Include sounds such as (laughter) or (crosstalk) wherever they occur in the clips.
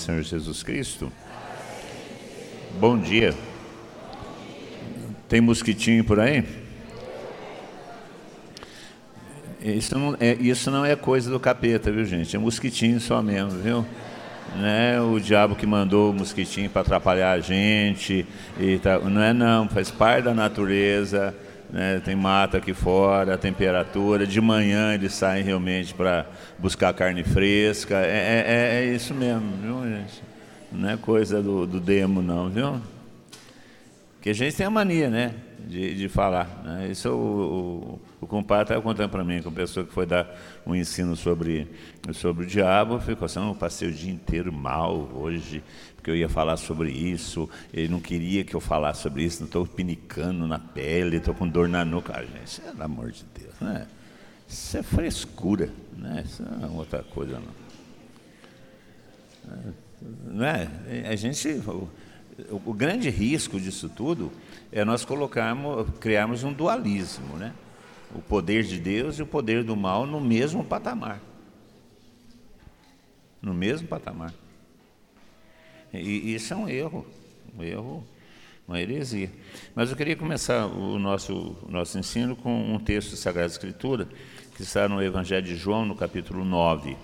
Senhor Jesus Cristo. Bom dia. Tem mosquitinho por aí? Isso não, é, isso não é coisa do capeta, viu gente? É mosquitinho só mesmo, viu? Né? O diabo que mandou o mosquitinho para atrapalhar a gente. E tá, não é não, faz parte da natureza. Né? Tem mata aqui fora, a temperatura. De manhã eles saem realmente para buscar carne fresca. É, é, é, isso mesmo, viu, gente? Não é coisa do, do demo, não, viu? Porque a gente tem a mania, né? De, de falar. Né? Isso o, o, o compadre estava contando para mim, com a pessoa que foi dar um ensino sobre, sobre o diabo, ficou assim, eu passei o dia inteiro mal hoje, porque eu ia falar sobre isso, ele não queria que eu falasse sobre isso, não estou pinicando na pele, estou com dor na nuca. Ah, gente, pelo amor de Deus, né? Isso é frescura, né? Isso não é outra coisa, não. É, não é? A gente, o, o grande risco disso tudo é nós colocarmos, criarmos um dualismo, né? O poder de Deus e o poder do mal no mesmo patamar. No mesmo patamar. E isso é um erro, um erro, uma heresia. Mas eu queria começar o nosso, o nosso ensino com um texto da Sagrada Escritura, que está no Evangelho de João, no capítulo 9.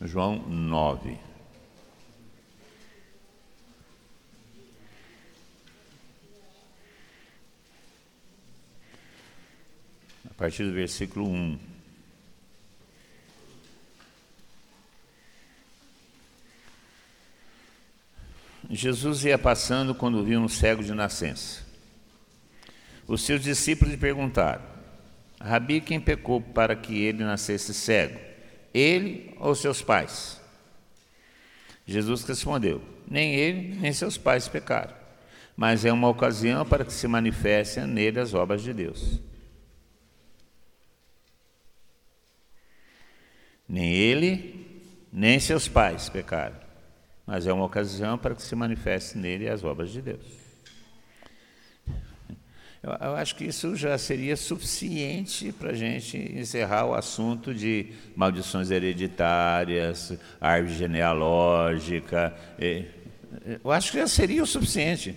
João 9. A partir do versículo 1. Jesus ia passando quando viu um cego de nascença. Os seus discípulos lhe perguntaram: Rabi, quem pecou para que ele nascesse cego? Ele ou seus pais? Jesus respondeu: Nem ele, nem seus pais pecaram, mas é uma ocasião para que se manifestem nele as obras de Deus. Nem ele, nem seus pais pecaram, mas é uma ocasião para que se manifeste nele as obras de Deus. Eu, eu acho que isso já seria suficiente para a gente encerrar o assunto de maldições hereditárias, árvore genealógica. Eu acho que já seria o suficiente.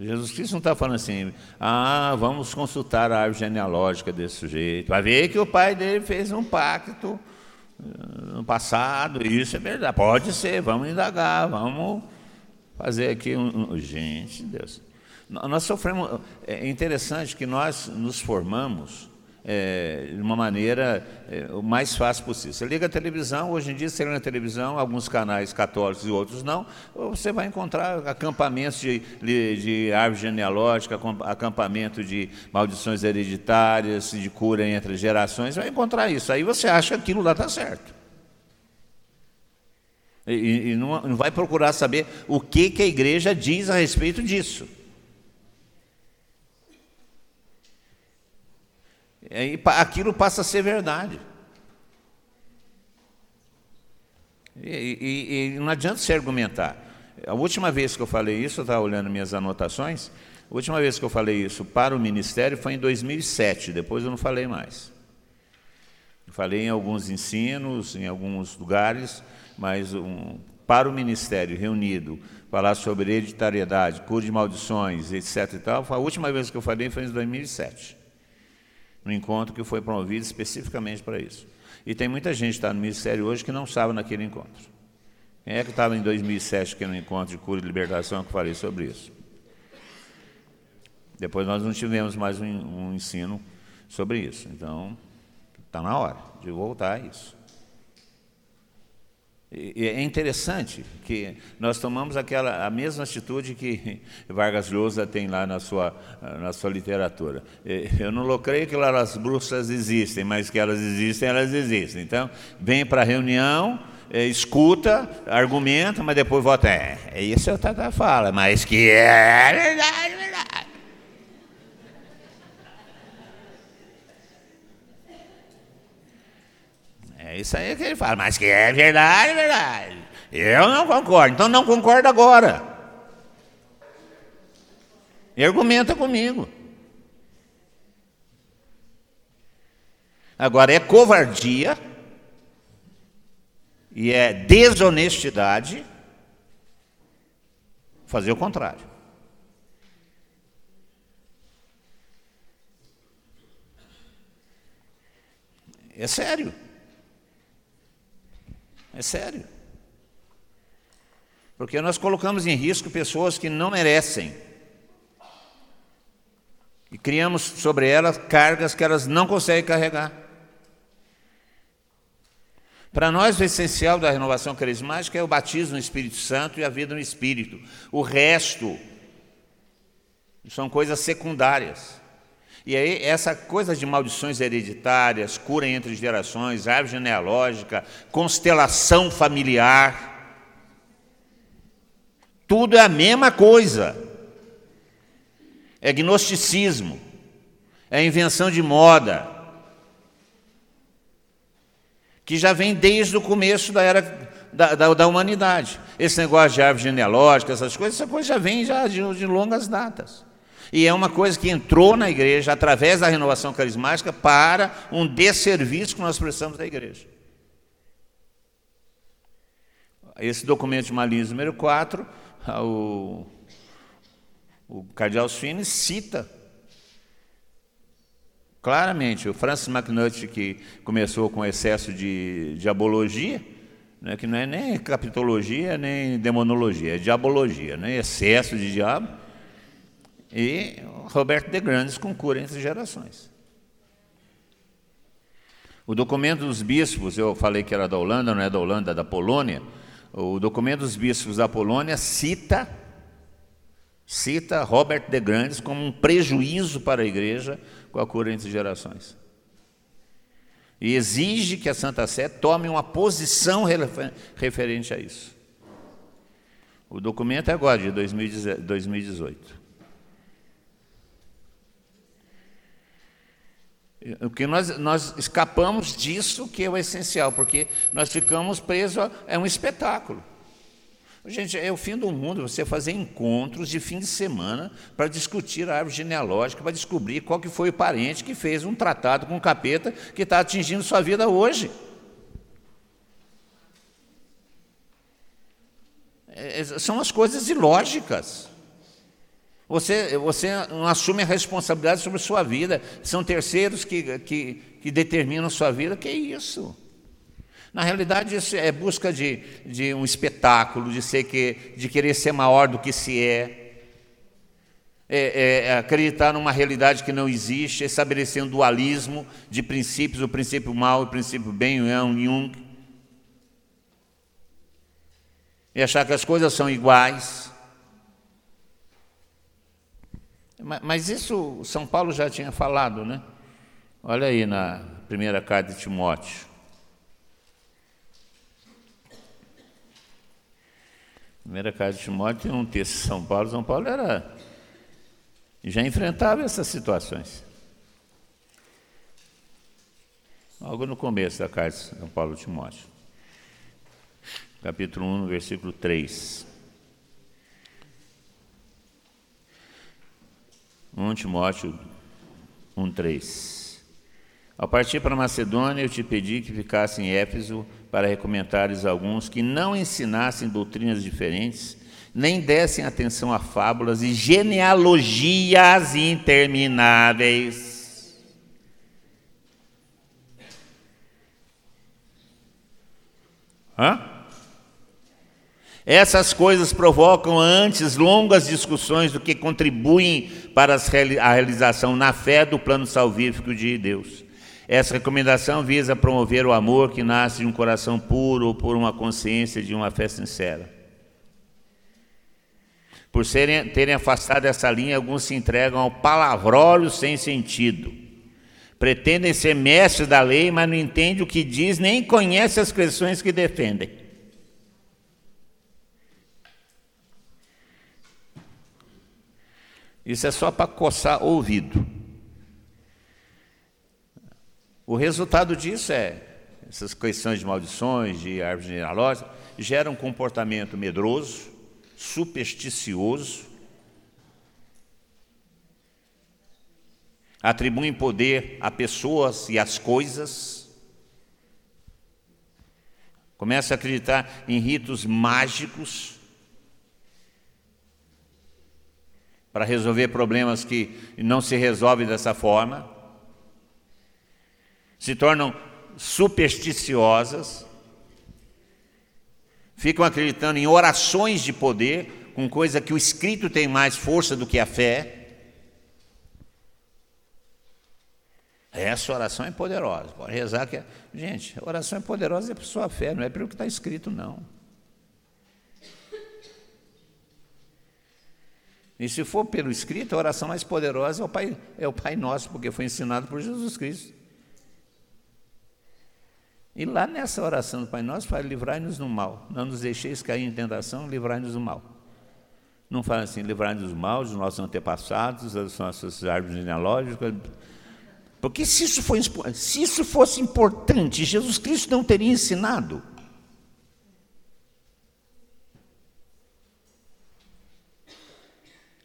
Jesus Cristo não está falando assim, ah, vamos consultar a árvore genealógica desse sujeito. Vai ver que o pai dele fez um pacto no passado, isso é verdade. Pode ser, vamos indagar, vamos fazer aqui um. um gente, Deus. Nós sofremos. É interessante que nós nos formamos é, de uma maneira é, o mais fácil possível. Você liga a televisão, hoje em dia você liga na televisão, alguns canais católicos e outros não, você vai encontrar acampamentos de, de, de árvore genealógica, acampamento de maldições hereditárias, de cura entre gerações, vai encontrar isso. Aí você acha que aquilo lá está certo. E, e não, não vai procurar saber o que, que a igreja diz a respeito disso. Aquilo passa a ser verdade. E, e, e, não adianta se argumentar. A última vez que eu falei isso, eu estava olhando minhas anotações, a última vez que eu falei isso para o ministério foi em 2007, depois eu não falei mais. falei em alguns ensinos, em alguns lugares, mas um, para o ministério reunido, falar sobre hereditariedade, cura de maldições, etc. E tal, a última vez que eu falei foi em 2007 no encontro que foi promovido especificamente para isso. E tem muita gente que está no ministério hoje que não estava naquele encontro. Quem é que estava em 2007 aqui no encontro de cura e libertação que falei sobre isso? Depois nós não tivemos mais um, um ensino sobre isso. Então, está na hora de voltar a isso. E é interessante que nós tomamos aquela, a mesma atitude que (laughs) Vargas Llosa tem lá na sua, na sua literatura. Eu não creio que as bruxas existem, mas que elas existem, elas existem. Então, vem para a reunião, é, escuta, argumenta, mas depois vota. É, é isso é o Tata fala, mas que é verdade, verdade. É isso aí que ele fala, mas que é verdade, é verdade. Eu não concordo, então não concordo agora. E argumenta comigo. Agora, é covardia e é desonestidade fazer o contrário. É sério. É sério. Porque nós colocamos em risco pessoas que não merecem. E criamos sobre elas cargas que elas não conseguem carregar. Para nós, o essencial da renovação carismática é o batismo no Espírito Santo e a vida no Espírito. O resto são coisas secundárias. E aí, essa coisa de maldições hereditárias, cura entre gerações, árvore genealógica, constelação familiar, tudo é a mesma coisa. É gnosticismo, é invenção de moda, que já vem desde o começo da era da, da, da humanidade. Esse negócio de árvore genealógica, essas coisas, essa coisa já vem já de, de longas datas. E é uma coisa que entrou na igreja através da renovação carismática para um desserviço que nós precisamos da igreja. Esse documento de Malins número 4, o, o cardeal Sweeney cita claramente o Francis McNutt, que começou com excesso de diabologia, né, que não é nem capitologia nem demonologia, é diabologia, né, excesso de diabo, e Roberto de Grandes com cura entre gerações. O documento dos bispos, eu falei que era da Holanda, não é da Holanda, é da Polônia. O documento dos bispos da Polônia cita cita Robert de Grandes como um prejuízo para a igreja com a cura entre gerações. E exige que a Santa Sé tome uma posição referente a isso. O documento é agora, de 2018. O que nós, nós escapamos disso que é o essencial, porque nós ficamos presos a é um espetáculo. Gente, é o fim do mundo você fazer encontros de fim de semana para discutir a árvore genealógica, para descobrir qual que foi o parente que fez um tratado com o capeta que está atingindo sua vida hoje. É, são as coisas ilógicas. Você, você não assume a responsabilidade sobre a sua vida. São terceiros que, que, que determinam a sua vida. Que é isso? Na realidade, isso é busca de, de um espetáculo, de, ser que, de querer ser maior do que se é. É, é, acreditar numa realidade que não existe, estabelecer um dualismo de princípios, o princípio mal e o princípio bem, o Jung. E achar que as coisas são iguais. Mas isso São Paulo já tinha falado, né? Olha aí na primeira carta de Timóteo. Primeira carta de Timóteo tem um texto de São Paulo. São Paulo era já enfrentava essas situações. Algo no começo da carta de São Paulo de Timóteo. Capítulo 1, versículo 3. 1 Timóteo 1,3 Ao partir para Macedônia, eu te pedi que ficasse em Éfeso para recomentares alguns que não ensinassem doutrinas diferentes, nem dessem atenção a fábulas e genealogias intermináveis. Hã? Essas coisas provocam antes longas discussões do que contribuem para a realização na fé do plano salvífico de Deus. Essa recomendação visa promover o amor que nasce de um coração puro ou por uma consciência de uma fé sincera. Por serem, terem afastado essa linha, alguns se entregam ao palavrólio sem sentido. Pretendem ser mestres da lei, mas não entendem o que diz, nem conhecem as questões que defendem. Isso é só para coçar ouvido. O resultado disso é essas questões de maldições, de árvores genealógicas, geram um comportamento medroso, supersticioso, atribuem poder a pessoas e às coisas, começam a acreditar em ritos mágicos para resolver problemas que não se resolvem dessa forma, se tornam supersticiosas, ficam acreditando em orações de poder, com coisa que o escrito tem mais força do que a fé. Essa oração é poderosa. Pode rezar que. É... Gente, oração é poderosa é por sua fé, não é pelo que está escrito, não. E se for pelo escrito, a oração mais poderosa é o Pai, é o Pai Nosso, porque foi ensinado por Jesus Cristo. E lá nessa oração do Pai Nosso fala, livrai-nos do mal. Não nos deixeis cair em tentação, livrai-nos do mal. Não fala assim, livrai-nos do mal, dos nossos antepassados, das nossas árvores genealógicas. Porque se isso, for, se isso fosse importante, Jesus Cristo não teria ensinado.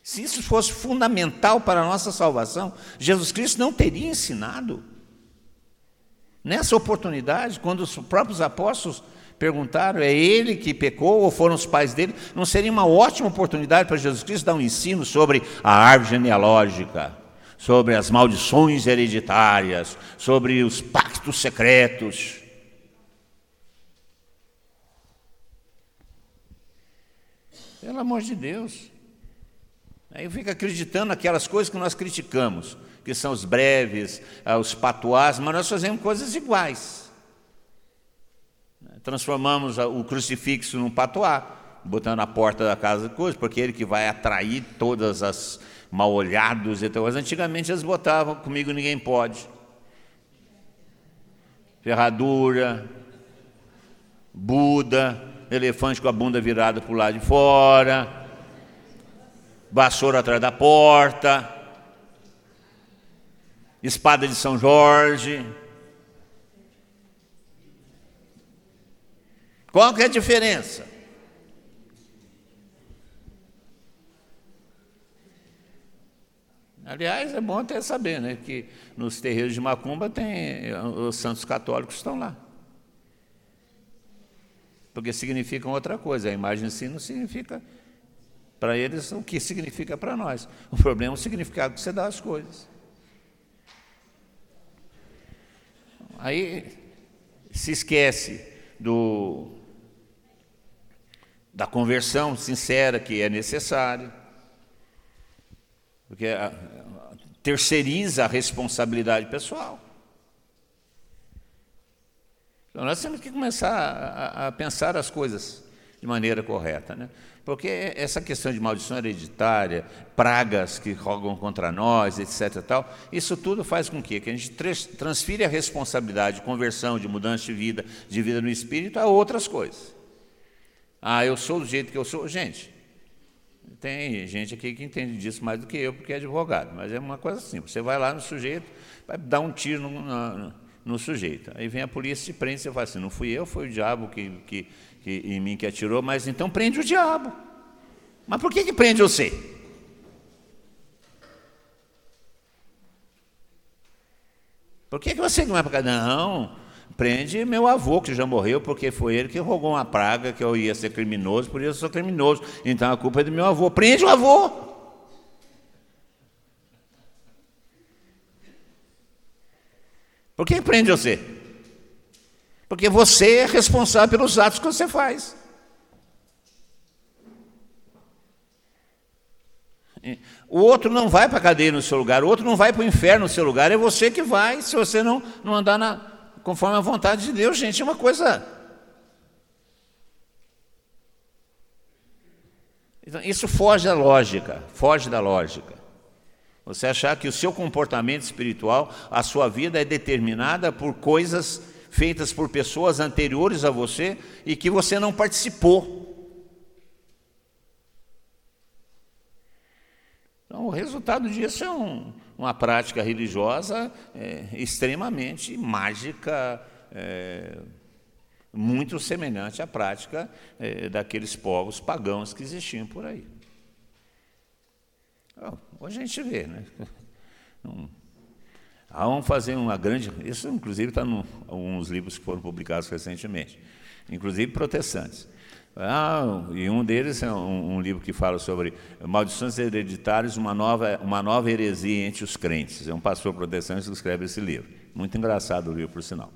Se isso fosse fundamental para a nossa salvação, Jesus Cristo não teria ensinado. Nessa oportunidade, quando os próprios apóstolos perguntaram, é ele que pecou ou foram os pais dele? Não seria uma ótima oportunidade para Jesus Cristo dar um ensino sobre a árvore genealógica, sobre as maldições hereditárias, sobre os pactos secretos? Pelo amor de Deus. Aí fica acreditando naquelas coisas que nós criticamos que são os breves, ah, os patuás, mas nós fazemos coisas iguais. Transformamos o crucifixo num patuá, botando na porta da casa de coisas, porque ele que vai atrair todas as mal olhados e tal. Antigamente eles botavam, comigo ninguém pode. Ferradura, Buda, elefante com a bunda virada para o lado de fora, vassoura atrás da porta espada de São Jorge. Qual que é a diferença? Aliás, é bom até saber né, que nos terreiros de Macumba tem os santos católicos estão lá. Porque significam outra coisa. A imagem em si não significa para eles o que significa para nós. O problema é o significado que você dá às coisas. Aí se esquece do, da conversão sincera que é necessária, porque a, terceiriza a responsabilidade pessoal. Então nós temos que começar a, a pensar as coisas de maneira correta. Né? Porque essa questão de maldição hereditária, pragas que rogam contra nós, etc. Tal, isso tudo faz com que, que a gente transfira a responsabilidade de conversão, de mudança de vida, de vida no espírito, a outras coisas. Ah, eu sou do jeito que eu sou. Gente, tem gente aqui que entende disso mais do que eu, porque é advogado, mas é uma coisa assim: você vai lá no sujeito, vai dar um tiro no, no, no sujeito. Aí vem a polícia e prende, você fala assim: não fui eu, foi o diabo que, que que, em mim que atirou, mas então prende o diabo. Mas por que, que prende você? Por que, que você não vai para? Não, prende meu avô, que já morreu, porque foi ele que rogou uma praga que eu ia ser criminoso, por isso eu sou criminoso. Então a culpa é do meu avô. Prende o avô. Por que prende você? Porque você é responsável pelos atos que você faz. O outro não vai para a cadeia no seu lugar, o outro não vai para o inferno no seu lugar, é você que vai, se você não, não andar na, conforme a vontade de Deus, gente, é uma coisa. Então, isso foge da lógica, foge da lógica. Você achar que o seu comportamento espiritual, a sua vida é determinada por coisas feitas por pessoas anteriores a você e que você não participou. Então, o resultado disso é um, uma prática religiosa é, extremamente mágica, é, muito semelhante à prática é, daqueles povos pagãos que existiam por aí. hoje a gente vê, né? (laughs) Ah, vamos fazer uma grande. Isso, inclusive, está em alguns livros que foram publicados recentemente, inclusive protestantes. Ah, e um deles é um, um, livro que fala sobre maldições hereditárias, uma nova, uma nova heresia entre os crentes. É um pastor protestante que escreve esse livro. Muito engraçado o livro, por sinal.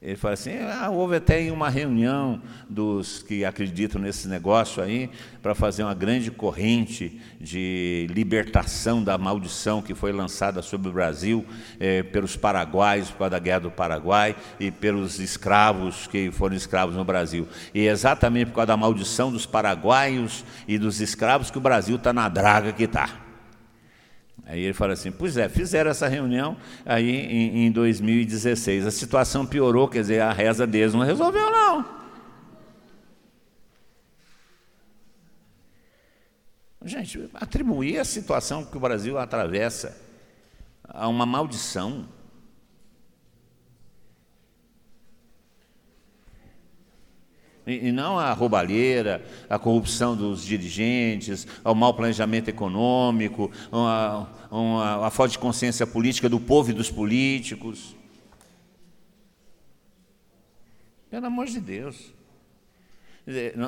Ele fala assim: ah, houve até uma reunião dos que acreditam nesse negócio aí para fazer uma grande corrente de libertação da maldição que foi lançada sobre o Brasil eh, pelos paraguaios por causa da guerra do Paraguai e pelos escravos que foram escravos no Brasil. E é exatamente por causa da maldição dos paraguaios e dos escravos que o Brasil está na draga que está. Aí ele fala assim: pois é, fizeram essa reunião aí em, em 2016. A situação piorou, quer dizer, a reza deles não resolveu, não. Gente, atribuir a situação que o Brasil atravessa a uma maldição E não a roubalheira, a corrupção dos dirigentes, o mau planejamento econômico, uma, a falta de consciência política do povo e dos políticos. Pelo amor de Deus.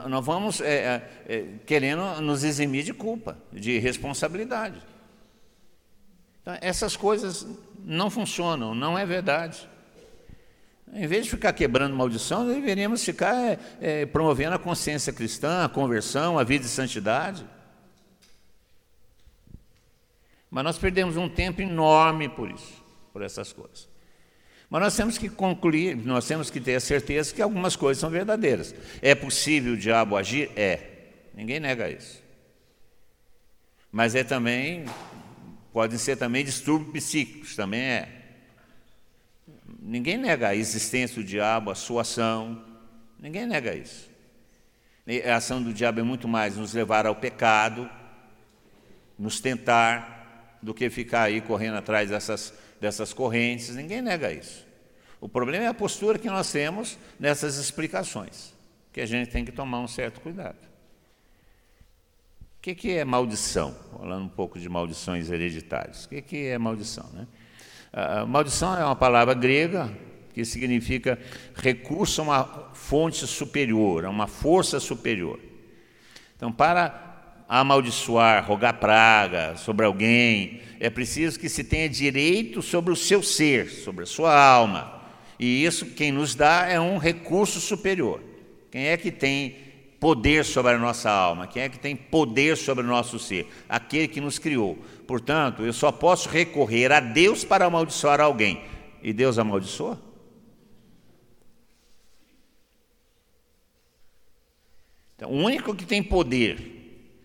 Nós vamos é, é, é, querendo nos eximir de culpa, de responsabilidade. Então, essas coisas não funcionam, não é verdade. Em vez de ficar quebrando maldição, deveríamos ficar é, é, promovendo a consciência cristã, a conversão, a vida de santidade. Mas nós perdemos um tempo enorme por isso, por essas coisas. Mas nós temos que concluir, nós temos que ter a certeza que algumas coisas são verdadeiras. É possível o diabo agir? É. Ninguém nega isso. Mas é também, podem ser também distúrbios psíquicos, também é. Ninguém nega a existência do diabo, a sua ação. Ninguém nega isso. A ação do diabo é muito mais nos levar ao pecado, nos tentar, do que ficar aí correndo atrás dessas, dessas correntes. Ninguém nega isso. O problema é a postura que nós temos nessas explicações, que a gente tem que tomar um certo cuidado. O que, é maldição? Falando um pouco de maldições hereditárias. O que é maldição? Né? A maldição é uma palavra grega que significa recurso a uma fonte superior, a uma força superior. Então, para amaldiçoar, rogar praga sobre alguém, é preciso que se tenha direito sobre o seu ser, sobre a sua alma. E isso quem nos dá é um recurso superior. Quem é que tem poder sobre a nossa alma? Quem é que tem poder sobre o nosso ser? Aquele que nos criou. Portanto, eu só posso recorrer a Deus para amaldiçoar alguém. E Deus amaldiçoa? Então, o único que tem poder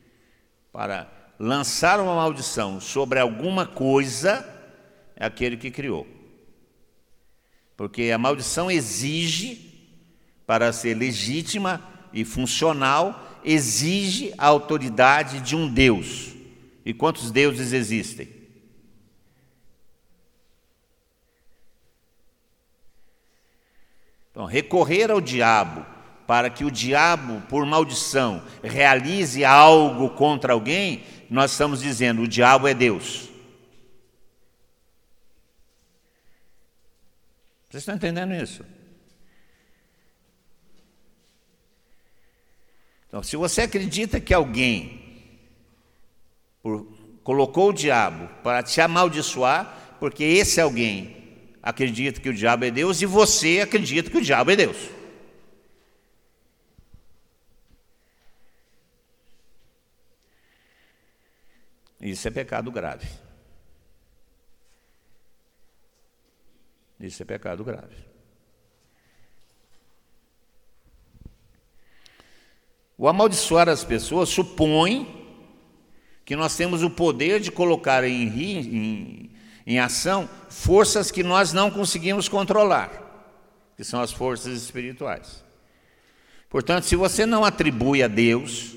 para lançar uma maldição sobre alguma coisa é aquele que criou. Porque a maldição exige, para ser legítima e funcional, exige a autoridade de um Deus. E quantos deuses existem? Então, recorrer ao diabo para que o diabo, por maldição, realize algo contra alguém, nós estamos dizendo: o diabo é Deus. Vocês estão entendendo isso? Então, se você acredita que alguém por, colocou o diabo para te amaldiçoar, porque esse alguém acredita que o diabo é Deus e você acredita que o diabo é Deus. Isso é pecado grave. Isso é pecado grave. O amaldiçoar as pessoas supõe que nós temos o poder de colocar em, em, em ação forças que nós não conseguimos controlar, que são as forças espirituais. Portanto, se você não atribui a Deus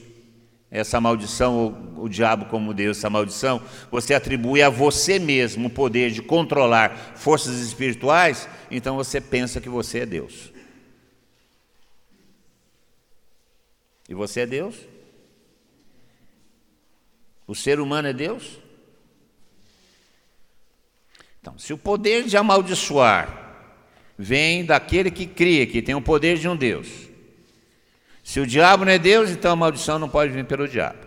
essa maldição, o, o diabo como Deus, essa maldição, você atribui a você mesmo o poder de controlar forças espirituais, então você pensa que você é Deus. E você é Deus? O ser humano é Deus? Então, se o poder de amaldiçoar vem daquele que cria, que tem o poder de um Deus. Se o diabo não é Deus, então a maldição não pode vir pelo diabo.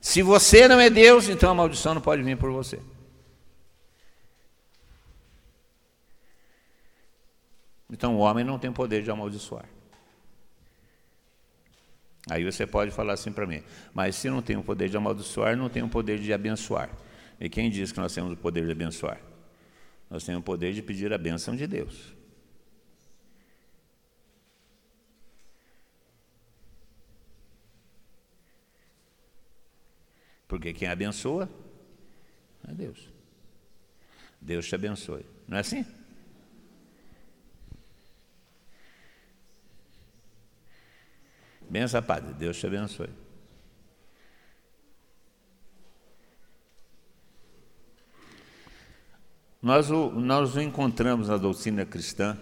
Se você não é Deus, então a maldição não pode vir por você. Então o homem não tem poder de amaldiçoar. Aí você pode falar assim para mim, mas se não tem o poder de amaldiçoar, não tem o poder de abençoar. E quem diz que nós temos o poder de abençoar? Nós temos o poder de pedir a bênção de Deus. Porque quem abençoa é Deus. Deus te abençoe. Não é assim? Benção, Padre. Deus te abençoe. Nós o, nós o encontramos na doutrina cristã,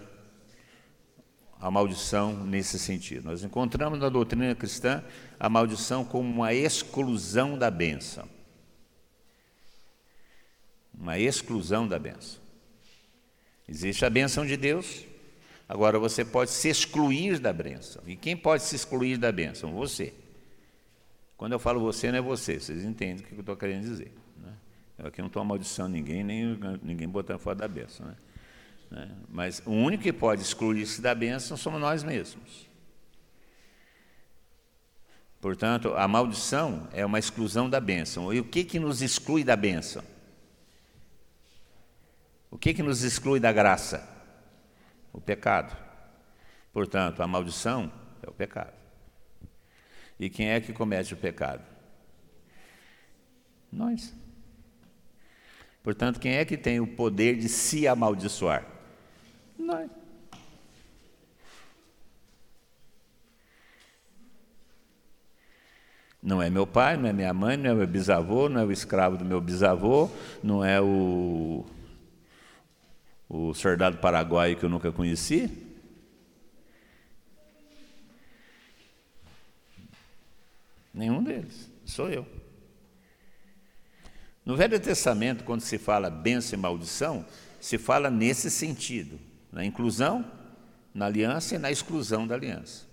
a maldição nesse sentido. Nós encontramos na doutrina cristã a maldição como uma exclusão da bênção. Uma exclusão da bênção. Existe a bênção de Deus, agora você pode se excluir da bênção. E quem pode se excluir da bênção? Você. Quando eu falo você, não é você, vocês entendem o que eu estou querendo dizer. Eu aqui não estou amaldiçoando ninguém, nem ninguém botando fora da bênção. Né? né? Mas o único que pode excluir-se da bênção somos nós mesmos. Portanto, a maldição é uma exclusão da bênção. E o que, que nos exclui da bênção? O que, que nos exclui da graça? O pecado. Portanto, a maldição é o pecado. E quem é que comete o pecado? Nós. Portanto, quem é que tem o poder de se amaldiçoar? Nós. Não é meu pai, não é minha mãe, não é meu bisavô, não é o escravo do meu bisavô, não é o, o soldado paraguaio que eu nunca conheci. Nenhum deles, sou eu. No Velho Testamento, quando se fala bênção e maldição, se fala nesse sentido, na inclusão, na aliança e na exclusão da aliança.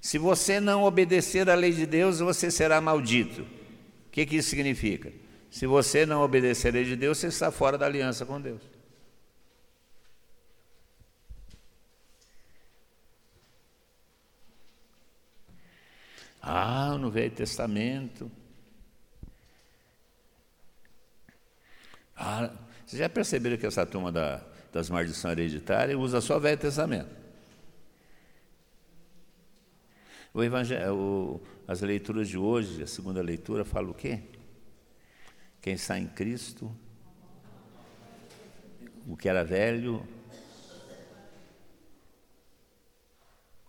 Se você não obedecer à lei de Deus, você será maldito. O que, que isso significa? Se você não obedecer à lei de Deus, você está fora da aliança com Deus. Ah, no Velho Testamento, Ah, vocês já perceberam que essa turma da, das maldições hereditárias usa só o Velho Testamento? O evangelho, as leituras de hoje, a segunda leitura, fala o quê? Quem está em Cristo, o que era velho.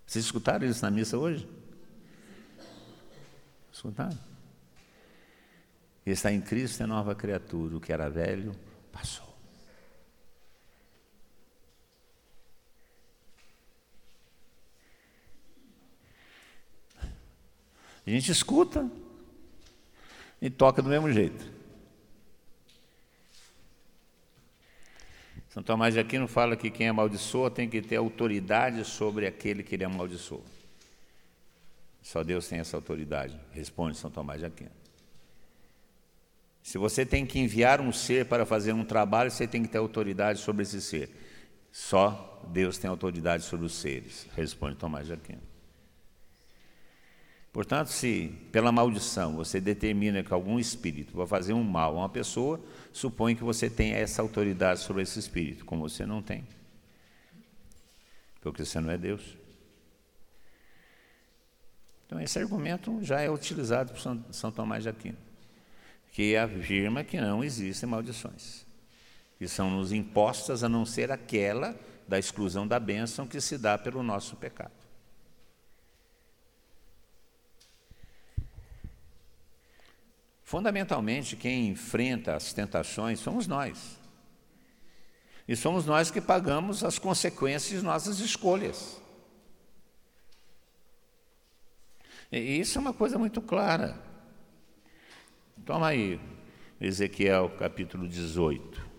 Vocês escutaram isso na missa hoje? Escutaram? está em Cristo é nova criatura, o que era velho passou. A gente escuta e toca do mesmo jeito. São Tomás de Aquino fala que quem amaldiçoa tem que ter autoridade sobre aquele que ele amaldiçoa. Só Deus tem essa autoridade, responde São Tomás de Aquino. Se você tem que enviar um ser para fazer um trabalho, você tem que ter autoridade sobre esse ser. Só Deus tem autoridade sobre os seres, responde Tomás de Aquino. Portanto, se pela maldição você determina que algum espírito vai fazer um mal a uma pessoa, supõe que você tem essa autoridade sobre esse espírito, como você não tem. Porque você não é Deus. Então, esse argumento já é utilizado por São Tomás de Aquino que afirma que não existem maldições, que são nos impostas a não ser aquela da exclusão da bênção que se dá pelo nosso pecado. Fundamentalmente, quem enfrenta as tentações somos nós. E somos nós que pagamos as consequências de nossas escolhas. E isso é uma coisa muito clara. Toma aí. Ezequiel capítulo 18.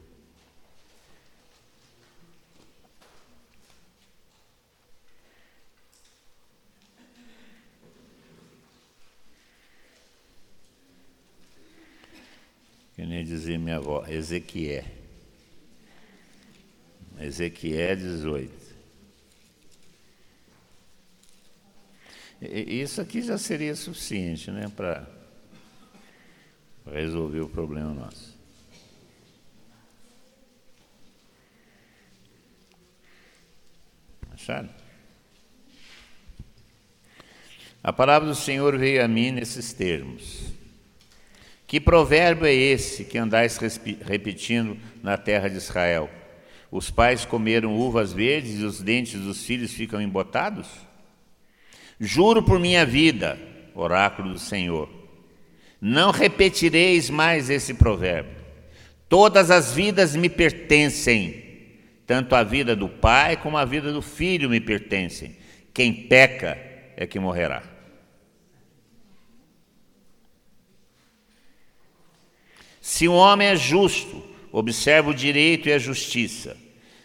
Que nem dizia minha avó, Ezequiel. Ezequiel 18. Isso aqui já seria suficiente, né, para resolver o problema nosso. Acharam? A palavra do Senhor veio a mim nesses termos. Que provérbio é esse que andais repetindo na terra de Israel? Os pais comeram uvas verdes e os dentes dos filhos ficam embotados? Juro por minha vida, oráculo do Senhor, não repetireis mais esse provérbio. Todas as vidas me pertencem, tanto a vida do pai como a vida do filho me pertencem. Quem peca é que morrerá. Se um homem é justo, observa o direito e a justiça,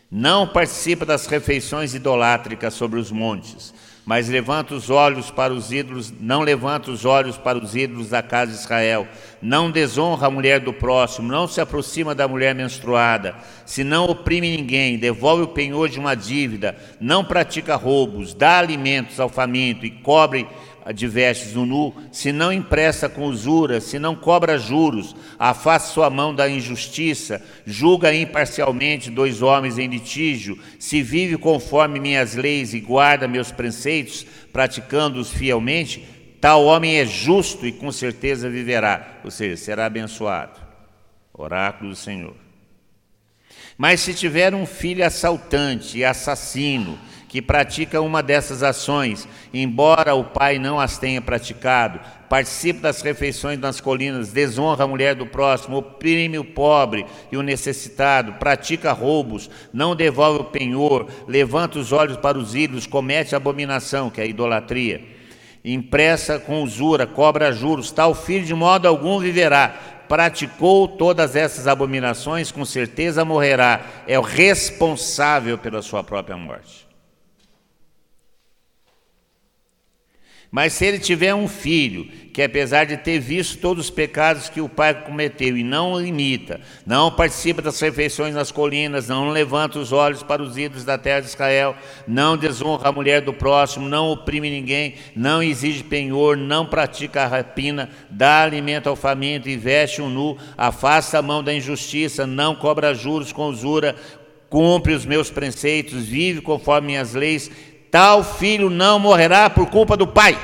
não participa das refeições idolátricas sobre os montes, mas levanta os olhos para os ídolos, não levanta os olhos para os ídolos da casa de Israel, não desonra a mulher do próximo, não se aproxima da mulher menstruada, se não oprime ninguém, devolve o penhor de uma dívida, não pratica roubos, dá alimentos ao faminto e cobre de vestes no nu, se não empresta com usura, se não cobra juros, afasta sua mão da injustiça, julga imparcialmente dois homens em litígio, se vive conforme minhas leis e guarda meus preceitos, praticando-os fielmente, tal homem é justo e com certeza viverá, ou seja, será abençoado. Oráculo do Senhor. Mas se tiver um filho assaltante e assassino, que pratica uma dessas ações, embora o pai não as tenha praticado, participa das refeições nas colinas, desonra a mulher do próximo, oprime o pobre e o necessitado, pratica roubos, não devolve o penhor, levanta os olhos para os ídolos, comete abominação, que é a idolatria, impressa com usura, cobra juros, tal filho de modo algum viverá. Praticou todas essas abominações, com certeza morrerá, é o responsável pela sua própria morte. Mas se ele tiver um filho, que apesar de ter visto todos os pecados que o pai cometeu e não o imita, não participa das refeições nas colinas, não levanta os olhos para os ídolos da terra de Israel, não desonra a mulher do próximo, não oprime ninguém, não exige penhor, não pratica a rapina, dá alimento ao faminto e veste um nu, afasta a mão da injustiça, não cobra juros com usura, cumpre os meus preceitos, vive conforme minhas leis, tal filho não morrerá por culpa do pai.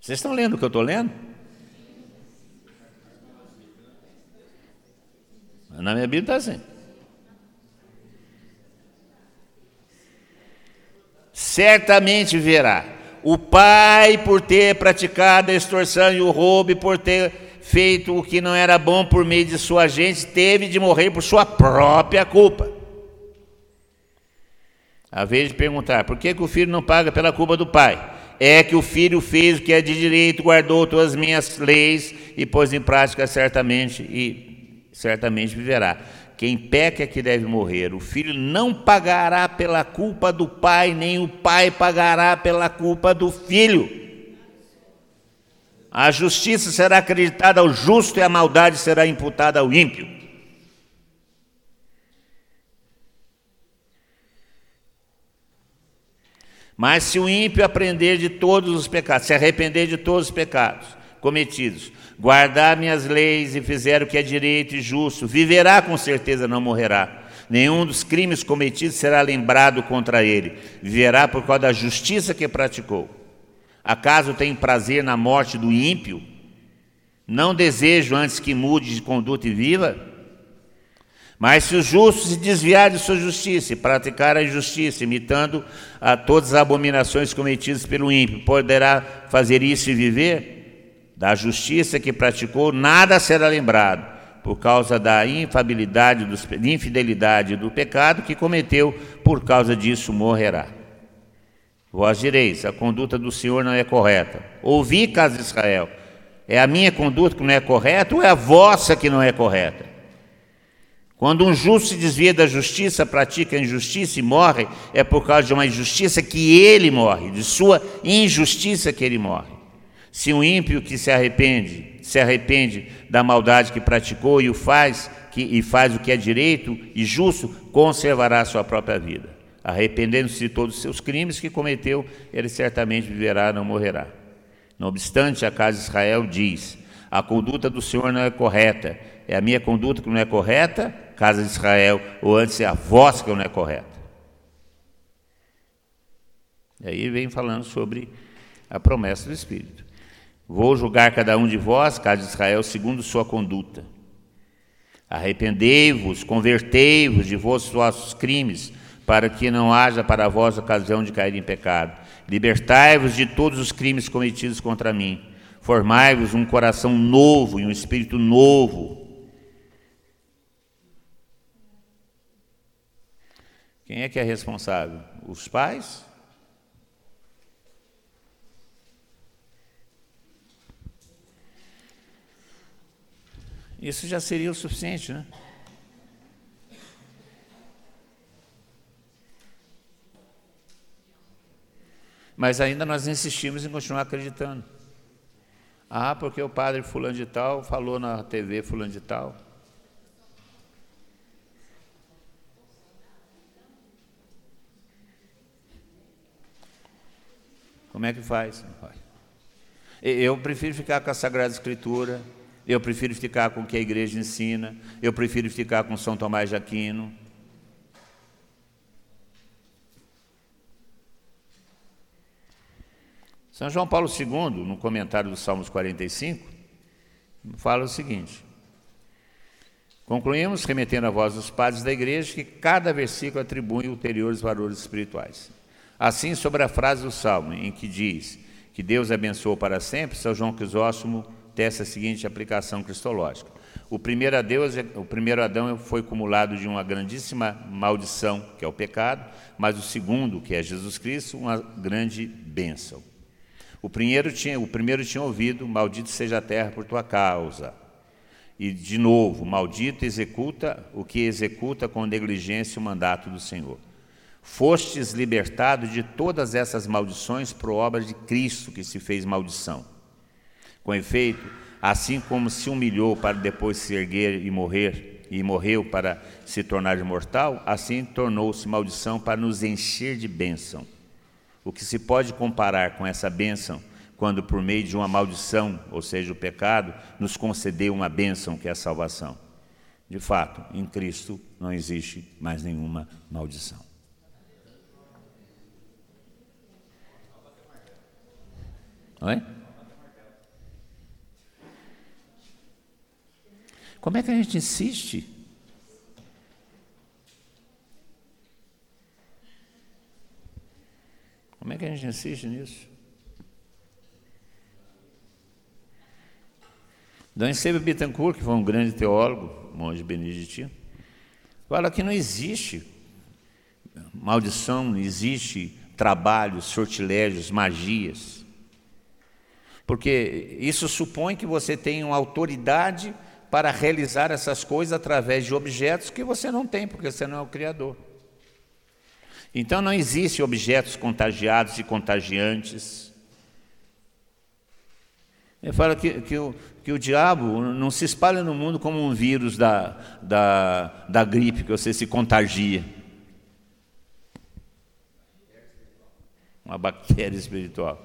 Vocês estão lendo o que eu estou lendo? Na minha Bíblia está assim. Certamente verá o pai por ter praticado a extorsão e o roubo, e por ter feito o que não era bom por meio de sua gente, teve de morrer por sua própria culpa. A vez de perguntar, por que, que o filho não paga pela culpa do pai? É que o filho fez o que é de direito, guardou todas as minhas leis e pôs em prática certamente e certamente viverá. Quem peca é que deve morrer. O filho não pagará pela culpa do pai, nem o pai pagará pela culpa do filho. A justiça será acreditada ao justo e a maldade será imputada ao ímpio. Mas se o ímpio aprender de todos os pecados, se arrepender de todos os pecados cometidos, guardar minhas leis e fizer o que é direito e justo, viverá com certeza, não morrerá. Nenhum dos crimes cometidos será lembrado contra ele. Viverá por causa da justiça que praticou. Acaso tem prazer na morte do ímpio? Não desejo antes que mude de conduta e viva? Mas se o justo se desviar de sua justiça e praticar a injustiça, imitando a todas as abominações cometidas pelo ímpio, poderá fazer isso e viver? Da justiça que praticou, nada será lembrado, por causa da infabilidade, dos, infidelidade do pecado que cometeu, por causa disso morrerá. Vós direis: a conduta do Senhor não é correta. Ouvi, casa de Israel. É a minha conduta que não é correta ou é a vossa que não é correta? Quando um justo se desvia da justiça, pratica a injustiça e morre, é por causa de uma injustiça que ele morre, de sua injustiça que ele morre. Se um ímpio que se arrepende, se arrepende da maldade que praticou e o faz, que, e faz o que é direito e justo, conservará a sua própria vida. Arrependendo-se de todos os seus crimes que cometeu, ele certamente viverá, não morrerá. Não obstante, a casa de Israel diz: a conduta do Senhor não é correta. É a minha conduta que não é correta, casa de Israel, ou antes é a vossa que não é correta. E aí vem falando sobre a promessa do Espírito. Vou julgar cada um de vós, casa de Israel, segundo sua conduta. Arrependei-vos, convertei-vos de vossos crimes, para que não haja para vós ocasião de cair em pecado. Libertai-vos de todos os crimes cometidos contra mim. Formai-vos um coração novo e um espírito novo Quem é que é responsável? Os pais? Isso já seria o suficiente, né? Mas ainda nós insistimos em continuar acreditando. Ah, porque o padre fulano de tal falou na TV fulano de tal. Como é que faz? Eu prefiro ficar com a Sagrada Escritura, eu prefiro ficar com o que a igreja ensina, eu prefiro ficar com São Tomás de Aquino. São João Paulo II, no comentário dos Salmos 45, fala o seguinte: Concluímos, remetendo a voz dos padres da igreja, que cada versículo atribui ulteriores valores espirituais. Assim, sobre a frase do Salmo, em que diz que Deus abençoou para sempre, São João Crisóstomo tece a seguinte aplicação cristológica. O primeiro, o primeiro Adão foi cumulado de uma grandíssima maldição, que é o pecado, mas o segundo, que é Jesus Cristo, uma grande bênção. O primeiro tinha, o primeiro tinha ouvido, maldito seja a terra por tua causa. E, de novo, maldito executa o que executa com negligência o mandato do Senhor. Fostes libertados de todas essas maldições por obra de Cristo que se fez maldição. Com efeito, assim como se humilhou para depois se erguer e morrer, e morreu para se tornar imortal, assim tornou-se maldição para nos encher de bênção. O que se pode comparar com essa bênção, quando por meio de uma maldição, ou seja, o pecado, nos concedeu uma bênção que é a salvação? De fato, em Cristo não existe mais nenhuma maldição. Oi? Como é que a gente insiste? Como é que a gente insiste nisso? Dom Esteve Bittencourt, que foi um grande teólogo, monge beneditino, fala que não existe maldição, não existe trabalhos, sortilégios, magias. Porque isso supõe que você tem uma autoridade para realizar essas coisas através de objetos que você não tem, porque você não é o Criador. Então não existe objetos contagiados e contagiantes. Ele fala que, que, o, que o diabo não se espalha no mundo como um vírus da, da, da gripe, que você se contagia. Uma bactéria espiritual.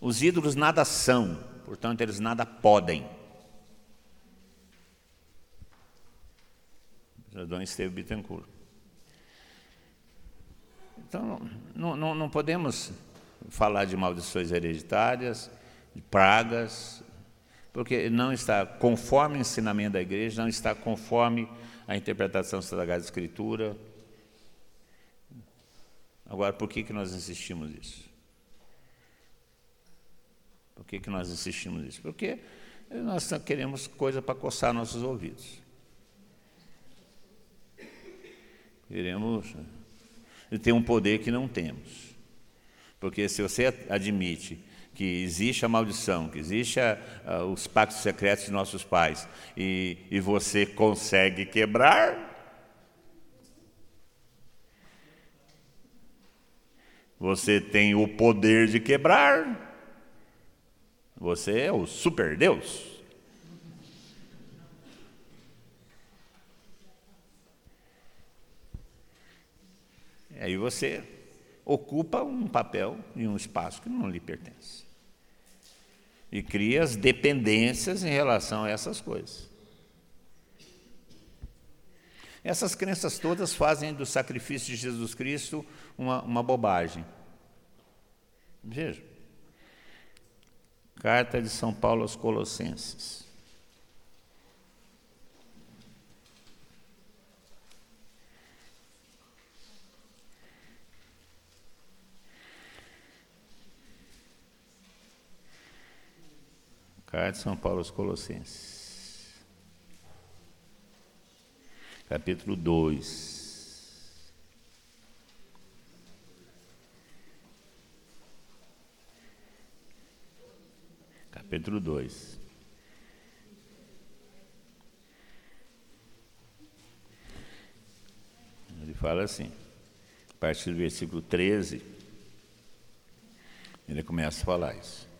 Os ídolos nada são, portanto, eles nada podem. Dom Esteve Bittencourt. Então, não, não, não podemos falar de maldições hereditárias, de pragas, porque não está conforme o ensinamento da igreja, não está conforme a interpretação da Escritura. Agora, por que, que nós insistimos nisso? Por que, que nós insistimos nisso? Porque nós queremos coisa para coçar nossos ouvidos. Iremos ter um poder que não temos. Porque se você admite que existe a maldição, que existe a, a, os pactos secretos de nossos pais, e, e você consegue quebrar, você tem o poder de quebrar, você é o super Deus. Aí você ocupa um papel e um espaço que não lhe pertence. E cria as dependências em relação a essas coisas. Essas crenças todas fazem do sacrifício de Jesus Cristo uma, uma bobagem. Veja. Carta de São Paulo aos Colossenses. Carta de São Paulo aos Colossenses. Capítulo 2. Capítulo 2. Ele fala assim, a partir do versículo 13, ele começa a falar isso.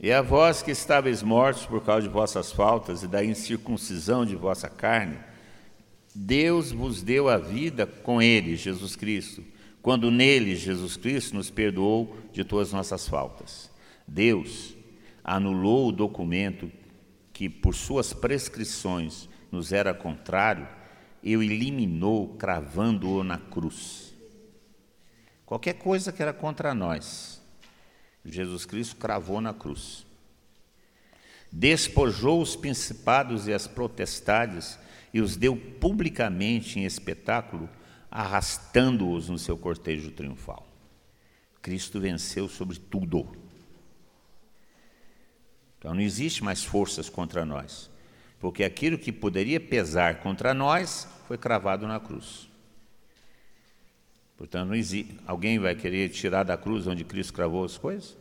E a vós que estáveis mortos por causa de vossas faltas e da incircuncisão de vossa carne, Deus vos deu a vida com Ele, Jesus Cristo, quando nele, Jesus Cristo, nos perdoou de todas as nossas faltas. Deus anulou o documento que, por suas prescrições, nos era contrário e o eliminou, cravando-o na cruz. Qualquer coisa que era contra nós, Jesus Cristo cravou na cruz. Despojou os principados e as protestades e os deu publicamente em espetáculo, arrastando-os no seu cortejo triunfal. Cristo venceu sobre tudo. Então não existe mais forças contra nós, porque aquilo que poderia pesar contra nós foi cravado na cruz. Portanto, alguém vai querer tirar da cruz onde Cristo cravou as coisas?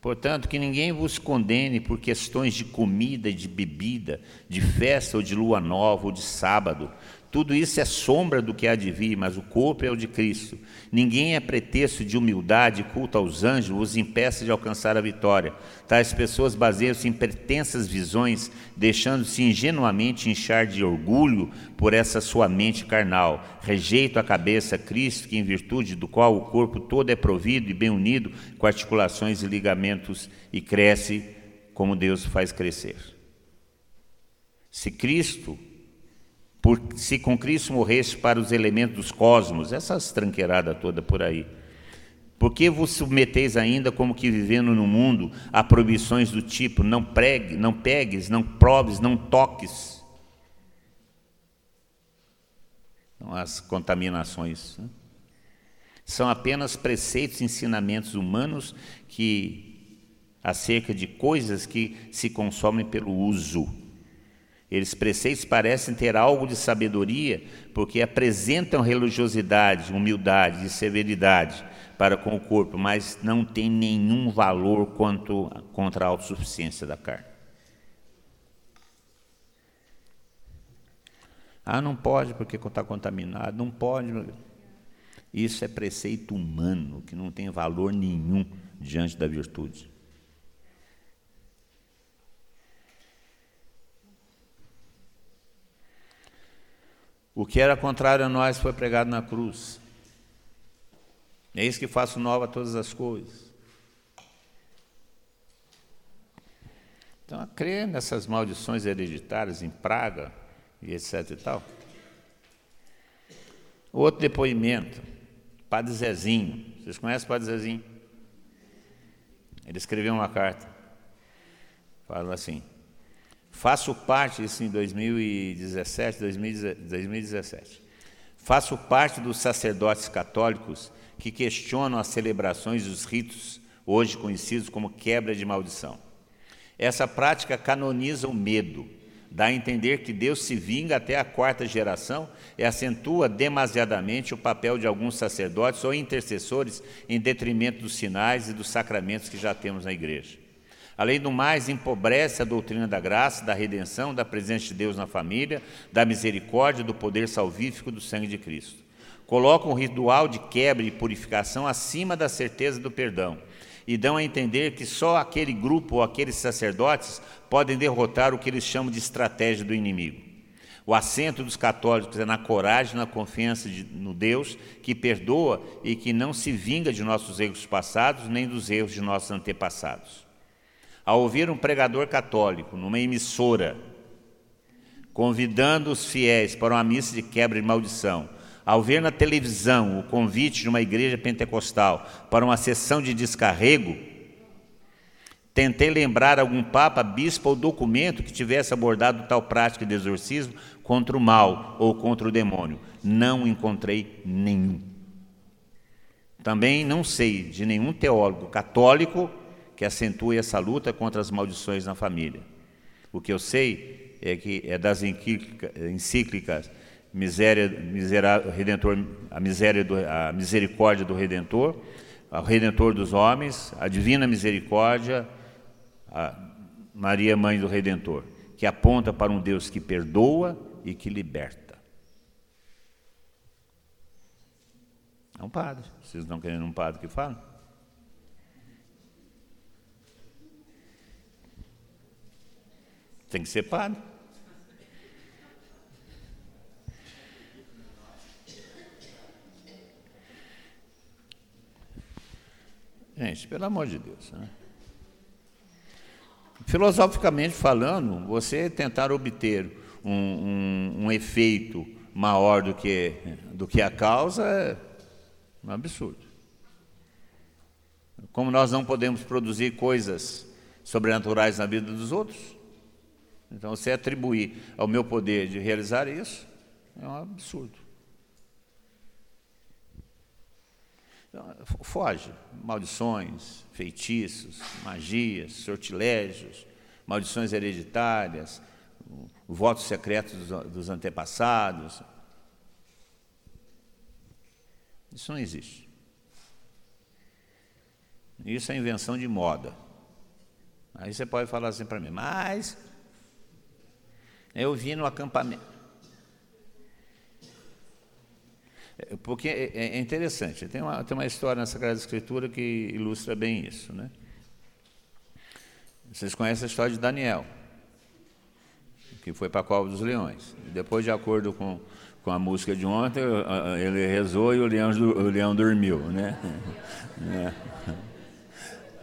Portanto, que ninguém vos condene por questões de comida e de bebida, de festa ou de lua nova ou de sábado, tudo isso é sombra do que há de vir, mas o corpo é o de Cristo. Ninguém é pretexto de humildade, culto aos anjos, os impeça de alcançar a vitória. Tais pessoas baseiam-se em pretensas visões, deixando-se ingenuamente inchar de orgulho por essa sua mente carnal. Rejeito a cabeça Cristo, que em virtude do qual o corpo todo é provido e bem unido com articulações e ligamentos e cresce como Deus faz crescer. Se Cristo por, se com Cristo morresse para os elementos dos cosmos, essas tranqueiradas toda por aí. Por que vos submeteis ainda como que vivendo no mundo a proibições do tipo não pregue, não pegues, não proves, não toques? Então, as contaminações. Né? São apenas preceitos e ensinamentos humanos que acerca de coisas que se consomem pelo uso. Eles preceitos parecem ter algo de sabedoria, porque apresentam religiosidade, humildade e severidade para com o corpo, mas não tem nenhum valor quanto contra a autossuficiência da carne. Ah, não pode porque está contaminado, não pode. Isso é preceito humano que não tem valor nenhum diante da virtude. O que era contrário a nós foi pregado na cruz. Eis que faço nova todas as coisas. Então, a crer nessas maldições hereditárias em praga e etc e tal. Outro depoimento, Padre Zezinho. Vocês conhecem o Padre Zezinho? Ele escreveu uma carta. Fala assim: Faço parte, isso em 2017, 2017. Faço parte dos sacerdotes católicos que questionam as celebrações dos ritos, hoje conhecidos como quebra de maldição. Essa prática canoniza o medo, dá a entender que Deus se vinga até a quarta geração e acentua demasiadamente o papel de alguns sacerdotes ou intercessores em detrimento dos sinais e dos sacramentos que já temos na igreja. Além do mais, empobrece a doutrina da graça, da redenção, da presença de Deus na família, da misericórdia, do poder salvífico do sangue de Cristo. Coloca um ritual de quebra e purificação acima da certeza do perdão e dão a entender que só aquele grupo ou aqueles sacerdotes podem derrotar o que eles chamam de estratégia do inimigo. O assento dos católicos é na coragem, na confiança de, no Deus que perdoa e que não se vinga de nossos erros passados nem dos erros de nossos antepassados. Ao ouvir um pregador católico numa emissora convidando os fiéis para uma missa de quebra de maldição, ao ver na televisão o convite de uma igreja pentecostal para uma sessão de descarrego, tentei lembrar algum papa, bispo ou documento que tivesse abordado tal prática de exorcismo contra o mal ou contra o demônio. Não encontrei nenhum. Também não sei de nenhum teólogo católico que acentue essa luta contra as maldições na família. O que eu sei é que é das encíclicas miséria, miserável, redentor, a, miséria do, a misericórdia do Redentor, o Redentor dos homens, a divina misericórdia, a Maria, mãe do Redentor, que aponta para um Deus que perdoa e que liberta. É um padre. Vocês estão querendo um padre que fala? Tem que ser padre. Gente, pelo amor de Deus. Né? Filosoficamente falando, você tentar obter um, um, um, efeito maior do que, do que a causa é um absurdo. Como nós não podemos produzir coisas sobrenaturais na vida dos outros, então você atribuir ao meu poder de realizar isso é um absurdo. Então, foge. Maldições, feitiços, magias, sortilégios, maldições hereditárias, votos secretos dos antepassados. Isso não existe. Isso é invenção de moda. Aí você pode falar assim para mim, mas eu vi no acampamento. É, porque é, é, é interessante, tem uma, tem uma história na Sagrada Escritura que ilustra bem isso. Né? Vocês conhecem a história de Daniel, que foi para a cova dos leões. depois, de acordo com, com a música de ontem, ele rezou e o leão, o leão dormiu. Né? (laughs)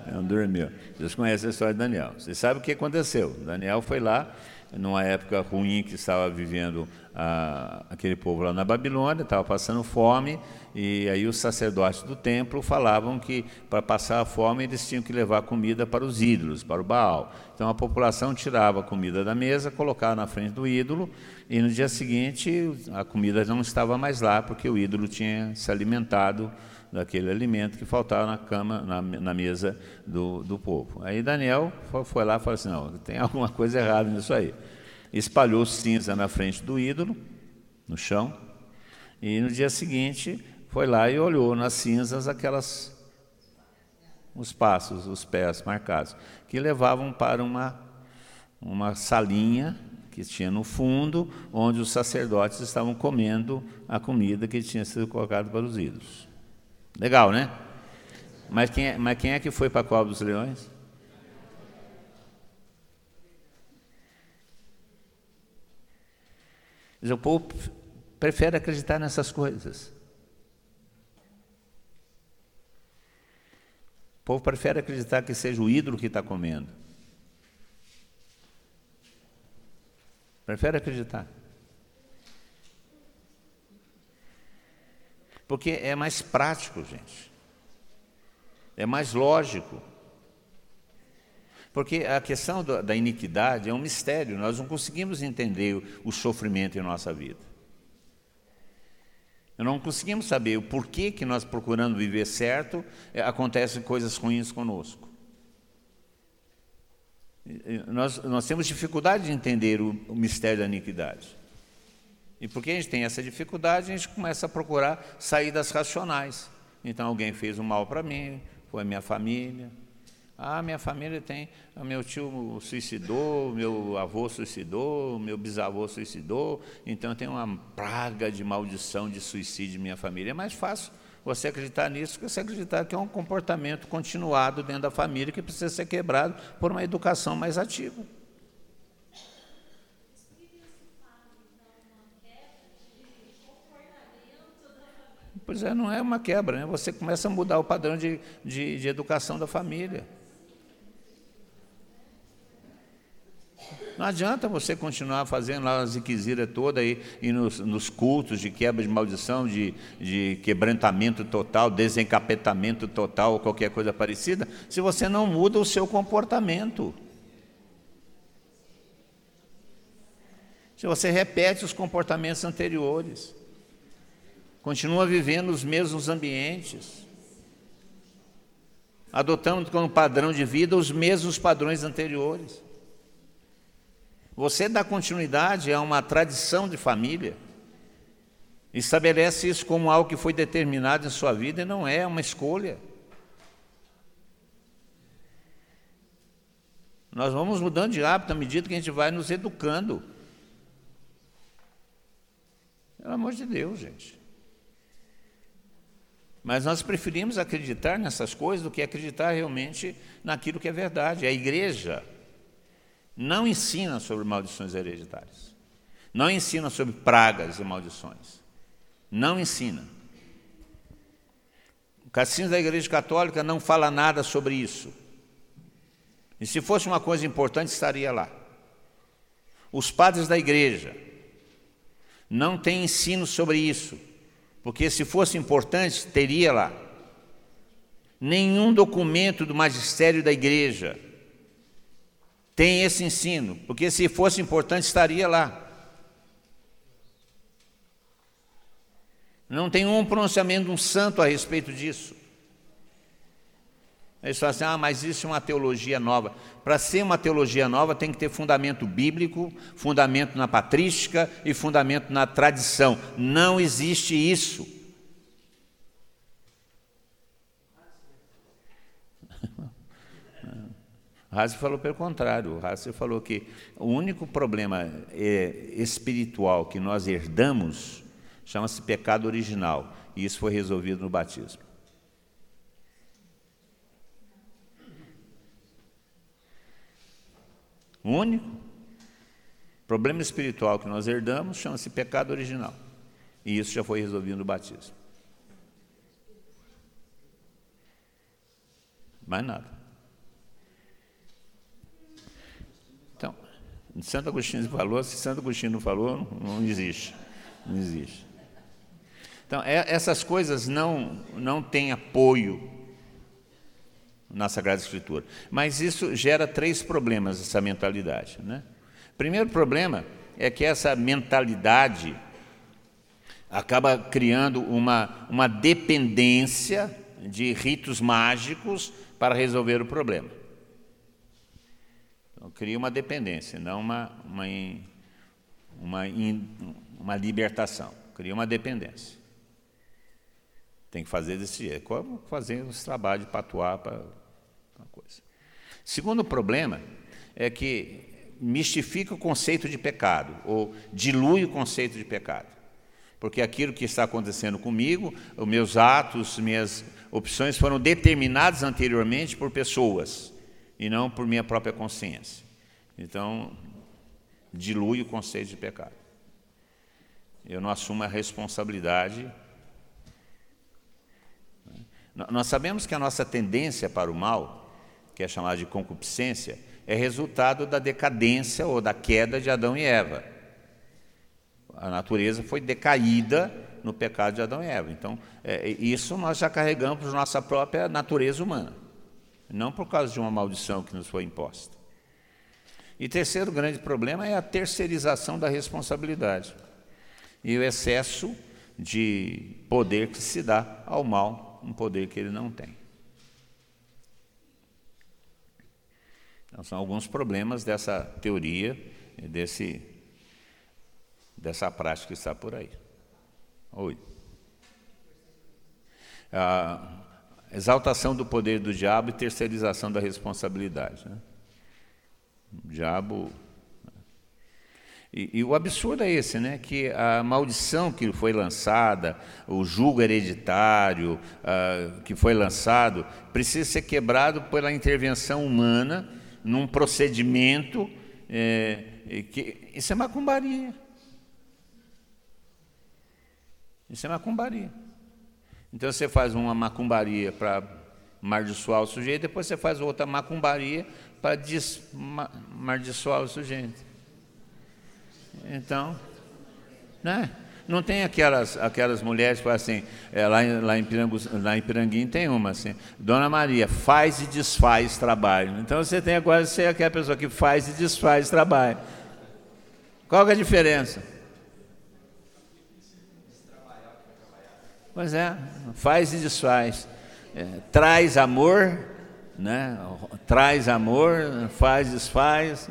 O leão dormiu. Vocês conhecem a história de Daniel. Vocês sabem o que aconteceu. Daniel foi lá, numa época ruim que estava vivendo a, aquele povo lá na Babilônia, estava passando fome, e aí os sacerdotes do templo falavam que para passar a fome eles tinham que levar comida para os ídolos, para o Baal. Então a população tirava a comida da mesa, colocava na frente do ídolo, e no dia seguinte a comida não estava mais lá, porque o ídolo tinha se alimentado daquele alimento que faltava na cama, na, na mesa do, do povo. Aí Daniel foi lá e falou assim: não, tem alguma coisa errada nisso aí espalhou cinza na frente do ídolo, no chão, e no dia seguinte foi lá e olhou nas cinzas aquelas os passos, os pés marcados, que levavam para uma uma salinha que tinha no fundo, onde os sacerdotes estavam comendo a comida que tinha sido colocada para os ídolos. Legal, né? Mas quem é, mas quem é que foi para a cova dos leões? O povo prefere acreditar nessas coisas. O povo prefere acreditar que seja o ídolo que está comendo. Prefere acreditar. Porque é mais prático, gente. É mais lógico. Porque a questão da iniquidade é um mistério, nós não conseguimos entender o sofrimento em nossa vida. Não conseguimos saber o porquê que nós procurando viver certo, é, acontecem coisas ruins conosco. Nós, nós temos dificuldade de entender o, o mistério da iniquidade. E porque a gente tem essa dificuldade, a gente começa a procurar saídas racionais. Então, alguém fez um mal para mim, foi a minha família. Ah, minha família tem. Meu tio suicidou, meu avô suicidou, meu bisavô suicidou, então tem uma praga de maldição de suicídio em minha família. É mais fácil você acreditar nisso que você acreditar que é um comportamento continuado dentro da família que precisa ser quebrado por uma educação mais ativa. Pois é, não é uma quebra, né? você começa a mudar o padrão de, de, de educação da família. Não adianta você continuar fazendo lá as inquisiras toda aí, e nos, nos, cultos de quebra de maldição, de, de quebrantamento total, desencapetamento total, ou qualquer coisa parecida, se você não muda o seu comportamento. Se você repete os comportamentos anteriores continua vivendo os mesmos ambientes, adotando como padrão de vida os mesmos padrões anteriores. Você dá continuidade a uma tradição de família, estabelece isso como algo que foi determinado em sua vida e não é uma escolha. Nós vamos mudando de hábito à medida que a gente vai nos educando. Pelo amor de Deus, gente. Mas nós preferimos acreditar nessas coisas do que acreditar realmente naquilo que é verdade. A igreja não ensina sobre maldições hereditárias. Não ensina sobre pragas e maldições. Não ensina. O catecismo da Igreja Católica não fala nada sobre isso. E se fosse uma coisa importante, estaria lá. Os padres da igreja não têm ensino sobre isso. Porque se fosse importante, teria lá. Nenhum documento do magistério da igreja tem esse ensino, porque se fosse importante, estaria lá. Não tem um pronunciamento de um santo a respeito disso. Eles falam assim: ah, mas isso é uma teologia nova. Para ser uma teologia nova, tem que ter fundamento bíblico, fundamento na patrística e fundamento na tradição. Não existe isso. (laughs) Rassi falou pelo contrário. Rassi falou que o único problema é, espiritual que nós herdamos chama-se pecado original. E isso foi resolvido no batismo. Único problema espiritual que nós herdamos chama-se pecado original. E isso já foi resolvido no batismo. Mais nada. Então, Santo Agostinho falou, se Santo Agostinho não falou, não, não existe. Não existe. Então, é, essas coisas não, não têm apoio na Sagrada Escritura. Mas isso gera três problemas, essa mentalidade. Né? Primeiro problema é que essa mentalidade acaba criando uma, uma dependência de ritos mágicos para resolver o problema. Então, cria uma dependência, não uma, uma, uma, uma libertação. Cria uma dependência. Tem que fazer desse jeito. Como fazer esse trabalho de patuar para Segundo problema é que mistifica o conceito de pecado, ou dilui o conceito de pecado. Porque aquilo que está acontecendo comigo, os meus atos, minhas opções foram determinadas anteriormente por pessoas e não por minha própria consciência. Então, dilui o conceito de pecado. Eu não assumo a responsabilidade. Nós sabemos que a nossa tendência para o mal que é chamada de concupiscência, é resultado da decadência ou da queda de Adão e Eva. A natureza foi decaída no pecado de Adão e Eva. Então, é, isso nós já carregamos nossa própria natureza humana, não por causa de uma maldição que nos foi imposta. E terceiro grande problema é a terceirização da responsabilidade e o excesso de poder que se dá ao mal, um poder que ele não tem. Então, são alguns problemas dessa teoria, desse, dessa prática que está por aí. Oi. A exaltação do poder do diabo e terceirização da responsabilidade. Né? O diabo. E, e, o absurdo é esse, né? Que a maldição que foi lançada, o jugo hereditário uh, que foi lançado, precisa ser quebrado pela intervenção humana num procedimento é, que isso é macumbaria. Isso é macumbaria. Então você faz uma macumbaria para amaldiçoar o sujeito, depois você faz outra macumbaria para amaldiçoar o sujeito. Então, né? Não tem aquelas, aquelas mulheres que assim, é, lá, em, lá, em lá em Piranguinho tem uma assim, Dona Maria, faz e desfaz trabalho. Então você tem agora, você é aquela pessoa que faz e desfaz trabalho. Qual é a diferença? Pois é, faz e desfaz. É, traz amor, né? traz amor, faz, desfaz.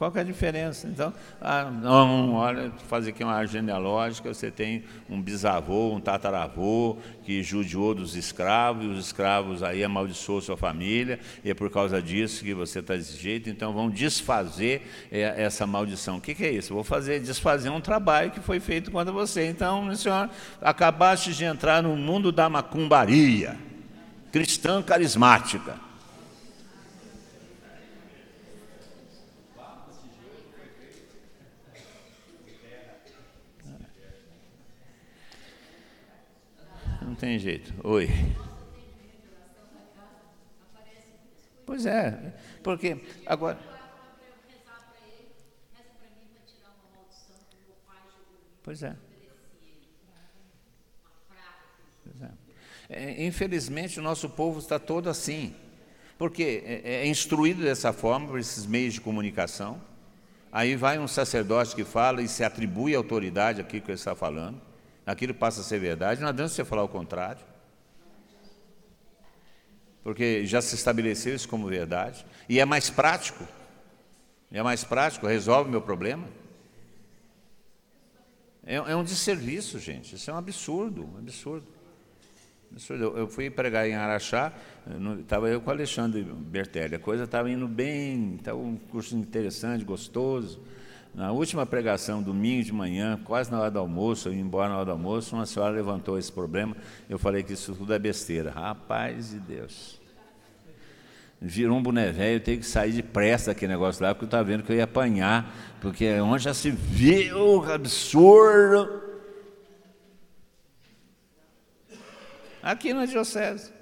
Qual que é a diferença? Então, ah, não, olha, fazer aqui uma genealógica, você tem um bisavô, um tataravô que judiou dos escravos, e os escravos aí amaldiçoou sua família, e é por causa disso que você está desse jeito, então vão desfazer é, essa maldição. O que, que é isso? vou fazer, desfazer um trabalho que foi feito contra você. Então, senhor, acabaste de entrar no mundo da macumbaria, cristã carismática. Tem jeito. Oi. Pois é, porque agora. Pois é. Pois é. é. Infelizmente, o nosso povo está todo assim, porque é, é instruído dessa forma por esses meios de comunicação. Aí vai um sacerdote que fala e se atribui autoridade aqui que ele está falando aquilo passa a ser verdade, não adianta você falar o contrário. Porque já se estabeleceu isso como verdade. E é mais prático. É mais prático, resolve o meu problema. É, é um desserviço, gente. Isso é um absurdo, um absurdo. absurdo. Eu, eu fui pregar em Araxá, estava eu com o Alexandre Bertelli. A coisa estava indo bem, estava um curso interessante, gostoso. Na última pregação, domingo de manhã, quase na hora do almoço, eu ia embora na hora do almoço, uma senhora levantou esse problema. Eu falei que isso tudo é besteira. Rapaz de Deus. Virou um boné velho, eu tenho que sair depressa daquele negócio lá, porque eu estava vendo que eu ia apanhar, porque é onde já se viu, absurdo. Aqui na Diocese.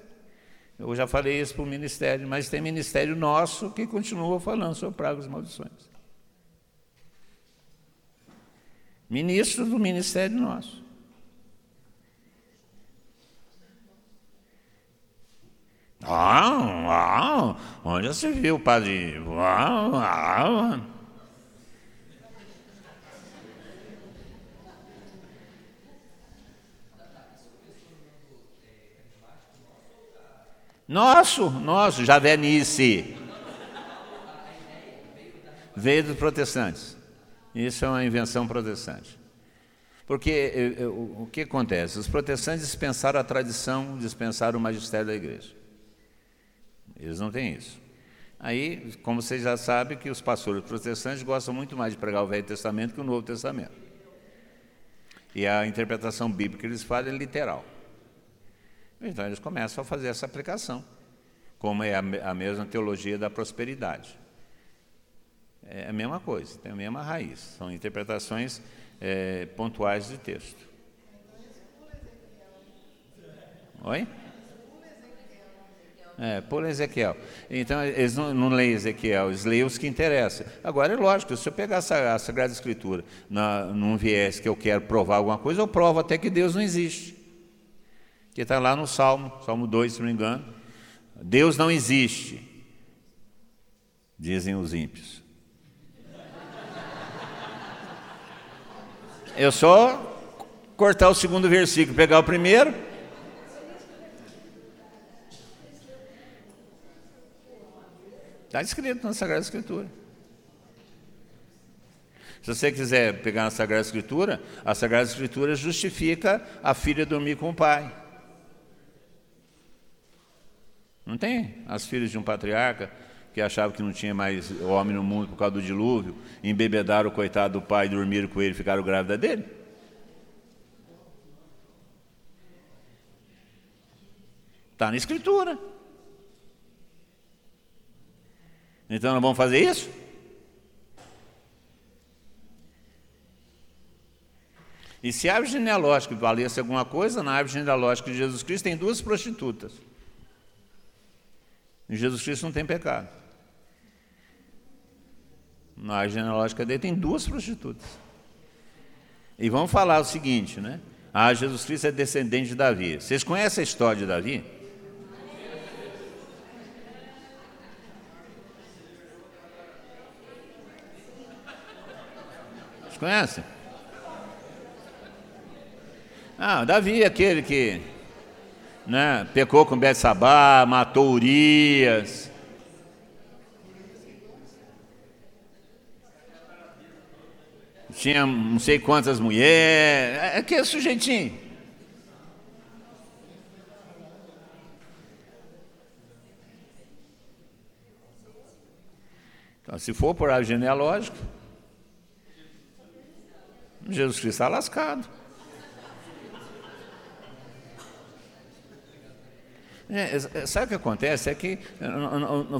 Eu já falei isso para o ministério, mas tem ministério nosso que continua falando sobre pragas e maldições. Ministro do ministério nosso. Ah, ah, onde você viu, padre? Ah, ah. Nosso, nosso, Javenice. Veio dos protestantes. Isso é uma invenção protestante. Porque eh, eh, o que acontece? Os protestantes dispensaram a tradição, dispensaram o magistério da igreja. Eles não têm isso. Aí, como vocês já sabem, que os pastores protestantes gostam muito mais de pregar o Velho Testamento que o Novo Testamento. E a interpretação bíblica que eles fazem é literal. Então eles começam a fazer essa aplicação, como é a mesma teologia da prosperidade é a mesma coisa, tem a mesma raiz. São interpretações é, pontuais de texto. Oi? É, por Ezequiel. Então, eles não, não leem Ezequiel, eles leem os que interessam. Agora, é lógico, se eu pegar essa, a Sagrada Escritura na, num viés que eu quero provar alguma coisa, eu provo até que Deus não existe. Que está lá no Salmo, Salmo 2, se não me engano. Deus não existe, dizem os ímpios. Eu só cortar o segundo versículo, pegar o primeiro. Está escrito na Sagrada Escritura. Se você quiser pegar na Sagrada Escritura, a Sagrada Escritura justifica a filha dormir com o pai. Não tem? As filhas de um patriarca que achavam que não tinha mais homem no mundo por causa do dilúvio, embebedaram o coitado do pai, dormiram com ele ficaram grávidas dele. Está na Escritura. Então nós vamos fazer isso? E se a árvore genealógica valesse alguma coisa, na árvore genealógica de Jesus Cristo tem duas prostitutas. Jesus Cristo não tem pecado. Na genealógica dele tem duas prostitutas. E vamos falar o seguinte, né? Ah, Jesus Cristo é descendente de Davi. Vocês conhecem a história de Davi? Vocês conhecem? Ah, Davi, aquele que né, pecou com Betsabá, matou Urias. Tinha não sei quantas mulheres. É, é que é sujeitinho. Então, se for por árvore genealógica, Jesus Cristo está lascado. É, é, sabe o que acontece? É que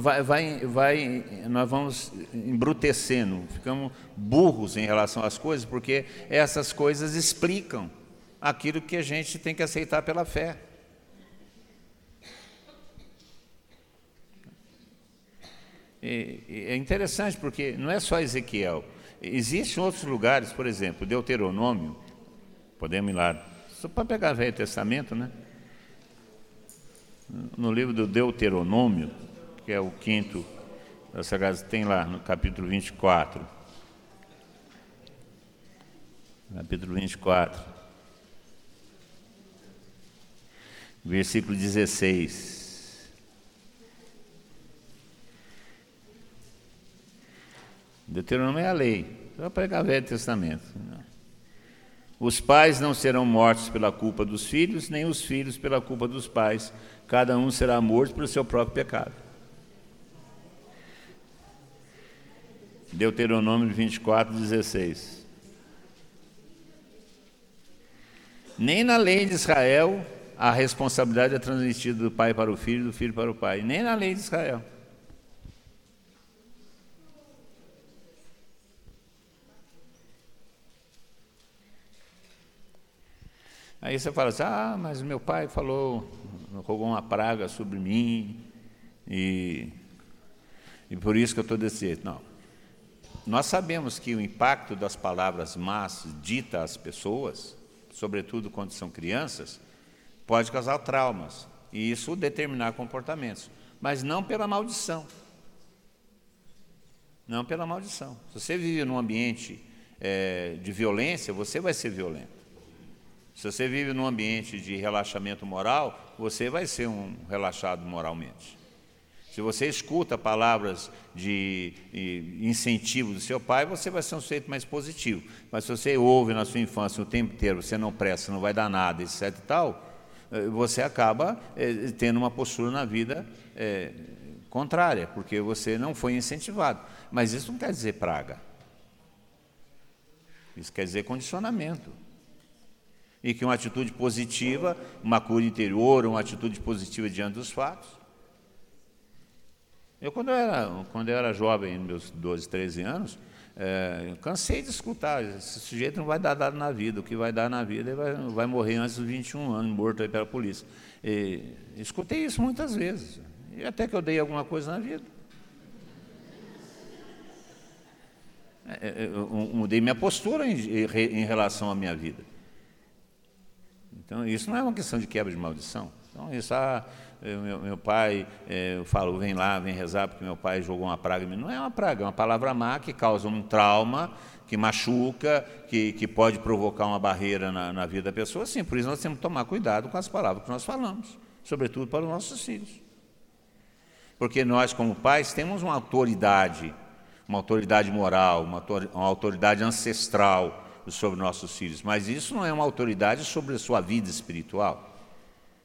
vai, vai, vai, nós vamos embrutecendo, ficamos burros em relação às coisas, porque essas coisas explicam aquilo que a gente tem que aceitar pela fé. E, e é interessante porque não é só Ezequiel. Existem outros lugares, por exemplo, Deuteronômio, podemos ir lá, só para pegar o Velho Testamento, né? No livro do Deuteronômio, que é o quinto da Sagrada, tem lá no capítulo 24. Capítulo 24. Versículo 16. Deuteronômio é a lei. Só pegar o Velho Testamento. Os pais não serão mortos pela culpa dos filhos, nem os filhos pela culpa dos pais, cada um será morto pelo seu próprio pecado. Deuteronômio 24, 16. Nem na lei de Israel a responsabilidade é transmitida do pai para o filho, do filho para o pai. Nem na lei de Israel. Aí você fala assim: ah, mas meu pai falou rogou uma praga sobre mim e, e por isso que eu estou desse jeito. Não. Nós sabemos que o impacto das palavras más ditas às pessoas, sobretudo quando são crianças, pode causar traumas e isso determinar comportamentos, mas não pela maldição. Não pela maldição. Se você vive num ambiente é, de violência, você vai ser violento. Se você vive num ambiente de relaxamento moral, você vai ser um relaxado moralmente. Se você escuta palavras de, incentivo do seu pai, você vai ser um sujeito mais positivo. Mas se você ouve na sua infância o tempo inteiro, você não presta, não vai dar nada, etc e tal, eh, você acaba é, tendo uma postura na vida é, contrária, porque você não foi incentivado. Mas isso não quer dizer praga. Isso quer dizer condicionamento e que uma atitude positiva, uma cura interior, uma atitude positiva diante dos fatos. Eu, quando eu era, quando eu era jovem, meus 12, 13 anos, é, cansei de escutar, esse sujeito não vai dar nada na vida, o que vai dar na vida, vai, vai morrer antes dos 21 anos, morto aí pela polícia. E, escutei isso muitas vezes, e até que eu dei alguma coisa na vida. É, é, eu mudei minha postura em, em relação à minha vida. Então, isso não é uma questão de quebra de maldição. Então, isso, ah, meu, meu pai, é, eu falo, vem lá, vem rezar, porque meu pai jogou uma praga em mim. Não é uma praga, é uma palavra má que causa um trauma, que machuca, que, que pode provocar uma barreira na, na vida da pessoa. Sim, por isso nós temos que tomar cuidado com as palavras que nós falamos, sobretudo para os nossos filhos. Porque nós, como pais, temos uma autoridade, uma autoridade moral, uma autoridade ancestral sobre nossos filhos, mas isso não é uma autoridade sobre a sua vida espiritual.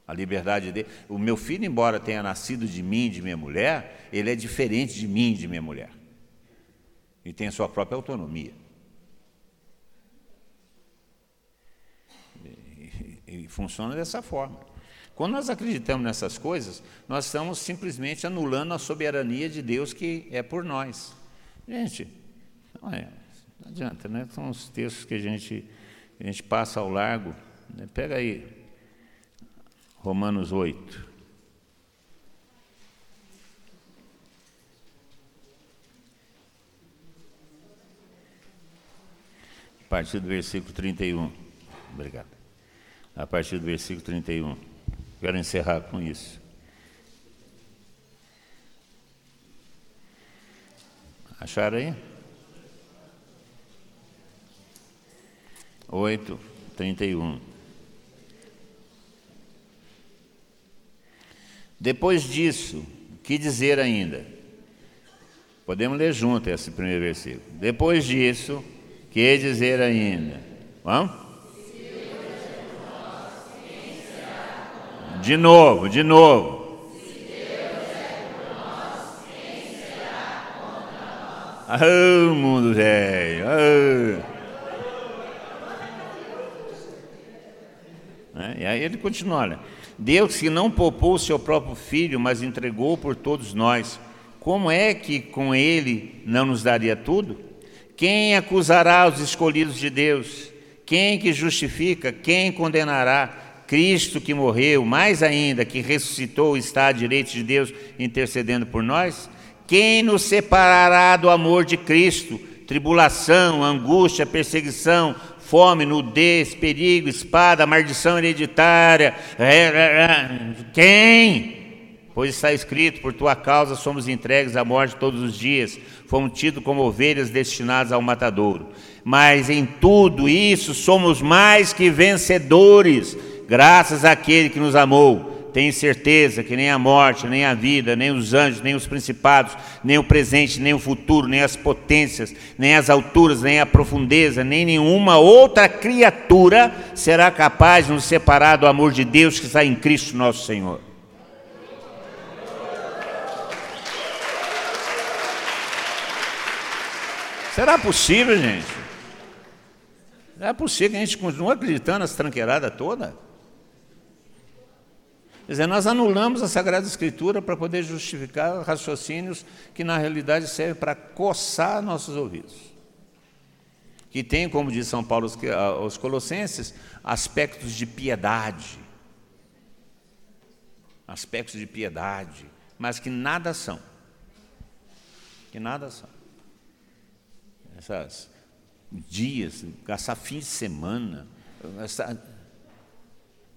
A liberdade dele. O meu filho, embora tenha nascido de mim, de minha mulher, ele é diferente de mim, de minha mulher. E tem a sua própria autonomia. E, e, funciona dessa forma. Quando nós acreditamos nessas coisas, nós estamos simplesmente anulando a soberania de Deus que é por nós. Gente, é, não adianta, né? São os textos que a gente, a gente passa ao largo. Né? Pega aí, Romanos 8. A partir do versículo 31. Obrigado. A partir do versículo 31. Quero encerrar com isso. Acharam aí? 8, 31. Depois disso, que dizer ainda? Podemos ler junto esse primeiro versículo. Depois disso, que dizer ainda? Vamos? De novo, de novo. Ah, mundo velho. Ah. E aí ele continua, olha. Deus que não poupou o seu próprio filho, mas entregou por todos nós, como é que com ele não nos daria tudo? Quem acusará os escolhidos de Deus? Quem que justifica? Quem condenará? Cristo que morreu, mais ainda, que ressuscitou, está à direita de Deus intercedendo por nós? Quem nos separará do amor de Cristo? Tribulação, angústia, perseguição, fome, nudez, perigo, espada, maldição hereditária. É, é, é. Quem? Pois está escrito: por tua causa somos entregues à morte todos os dias, fomos tidos como ovelhas destinadas ao matadouro. Mas em tudo isso somos mais que vencedores, graças àquele que nos amou. Tenho certeza que nem a morte, nem a vida, nem os anjos, nem os principados, nem o presente, nem o futuro, nem as potências, nem as alturas, nem a profundeza, nem nenhuma outra criatura será capaz de nos separar do amor de Deus que está em Cristo nosso Senhor. Será possível, gente? Não é possível que a gente continue acreditando nessa tranqueirada toda? Quer dizer, nós anulamos a Sagrada Escritura para poder justificar raciocínios que na realidade servem para coçar nossos ouvidos. Que tem, como diz São Paulo aos Colossenses, aspectos de piedade. Aspectos de piedade, mas que nada são. Que nada são. Essas dias, gastar fim de semana,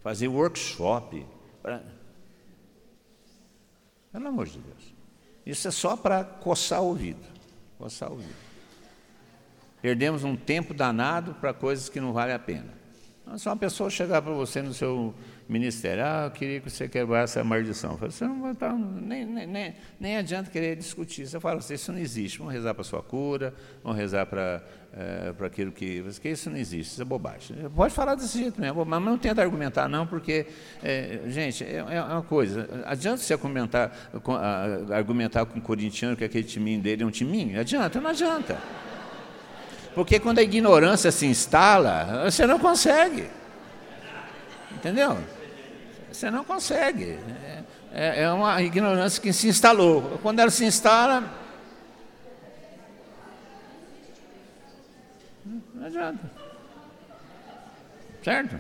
fazer workshop Pelo amor de Deus. Isso é só para coçar o ouvido. Coçar o ouvido. Perdemos um tempo danado para coisas que não valem a pena. Então, se uma pessoa chegar para você no seu ministério, ah, eu queria que você quebrasse a maldição. Falo, você não estar, nem, nem, nem adianta querer discutir. Você fala assim, isso não existe. Vamos rezar para a sua cura, vamos rezar para, é, para aquilo que, que. Isso não existe, isso é bobagem. Pode falar desse jeito mesmo, mas não tenta argumentar, não, porque, é, gente, é, é, uma coisa. Adianta você argumentar, argumentar com o corintiano que aquele timinho dele é um timinho? Adianta? Não adianta. Porque quando a ignorância se instala, você não consegue. Entendeu? Você não consegue. É, é uma ignorância que se instalou. Quando ela se instala. Não adianta. Certo?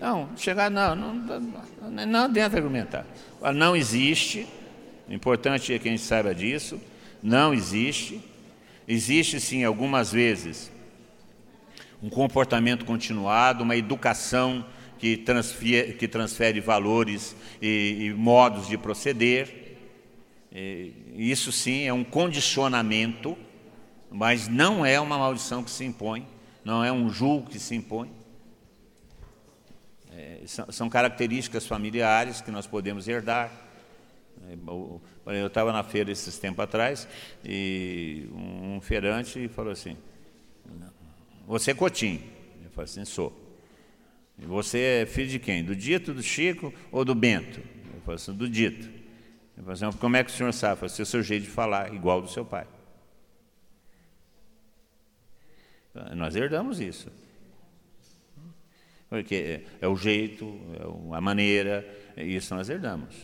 Não, chegar, não, não, não, não adianta argumentar. Não existe, o importante é que a gente saiba disso, não existe Existe sim, algumas vezes, um comportamento continuado, uma educação que transfere, que transfere valores e, e, modos de proceder. E, isso sim é um condicionamento, mas não é uma maldição que se impõe, não é um julgo que se impõe. É, são, são características familiares que nós podemos herdar. Eu estava na feira esses tempos atrás e um feirante falou assim: Você é Cotim? Eu falei assim: Sou. Você é filho de quem? Do Dito, do Chico ou do Bento? Eu falei assim: Do Dito. Eu falei assim: Como é que o senhor sabe? Eu falei assim: O seu jeito de falar, igual do seu pai. Nós herdamos isso. Porque é o jeito, é a maneira, isso nós herdamos.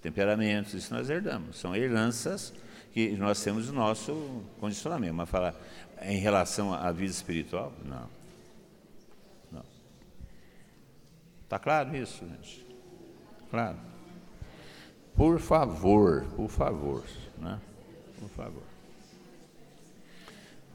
Temperamentos, isso nós herdamos. São heranças que nós temos o nosso condicionamento. Mas falar em relação à vida espiritual. Não. Está claro isso, gente? Claro. Por favor, por favor, né? Por favor.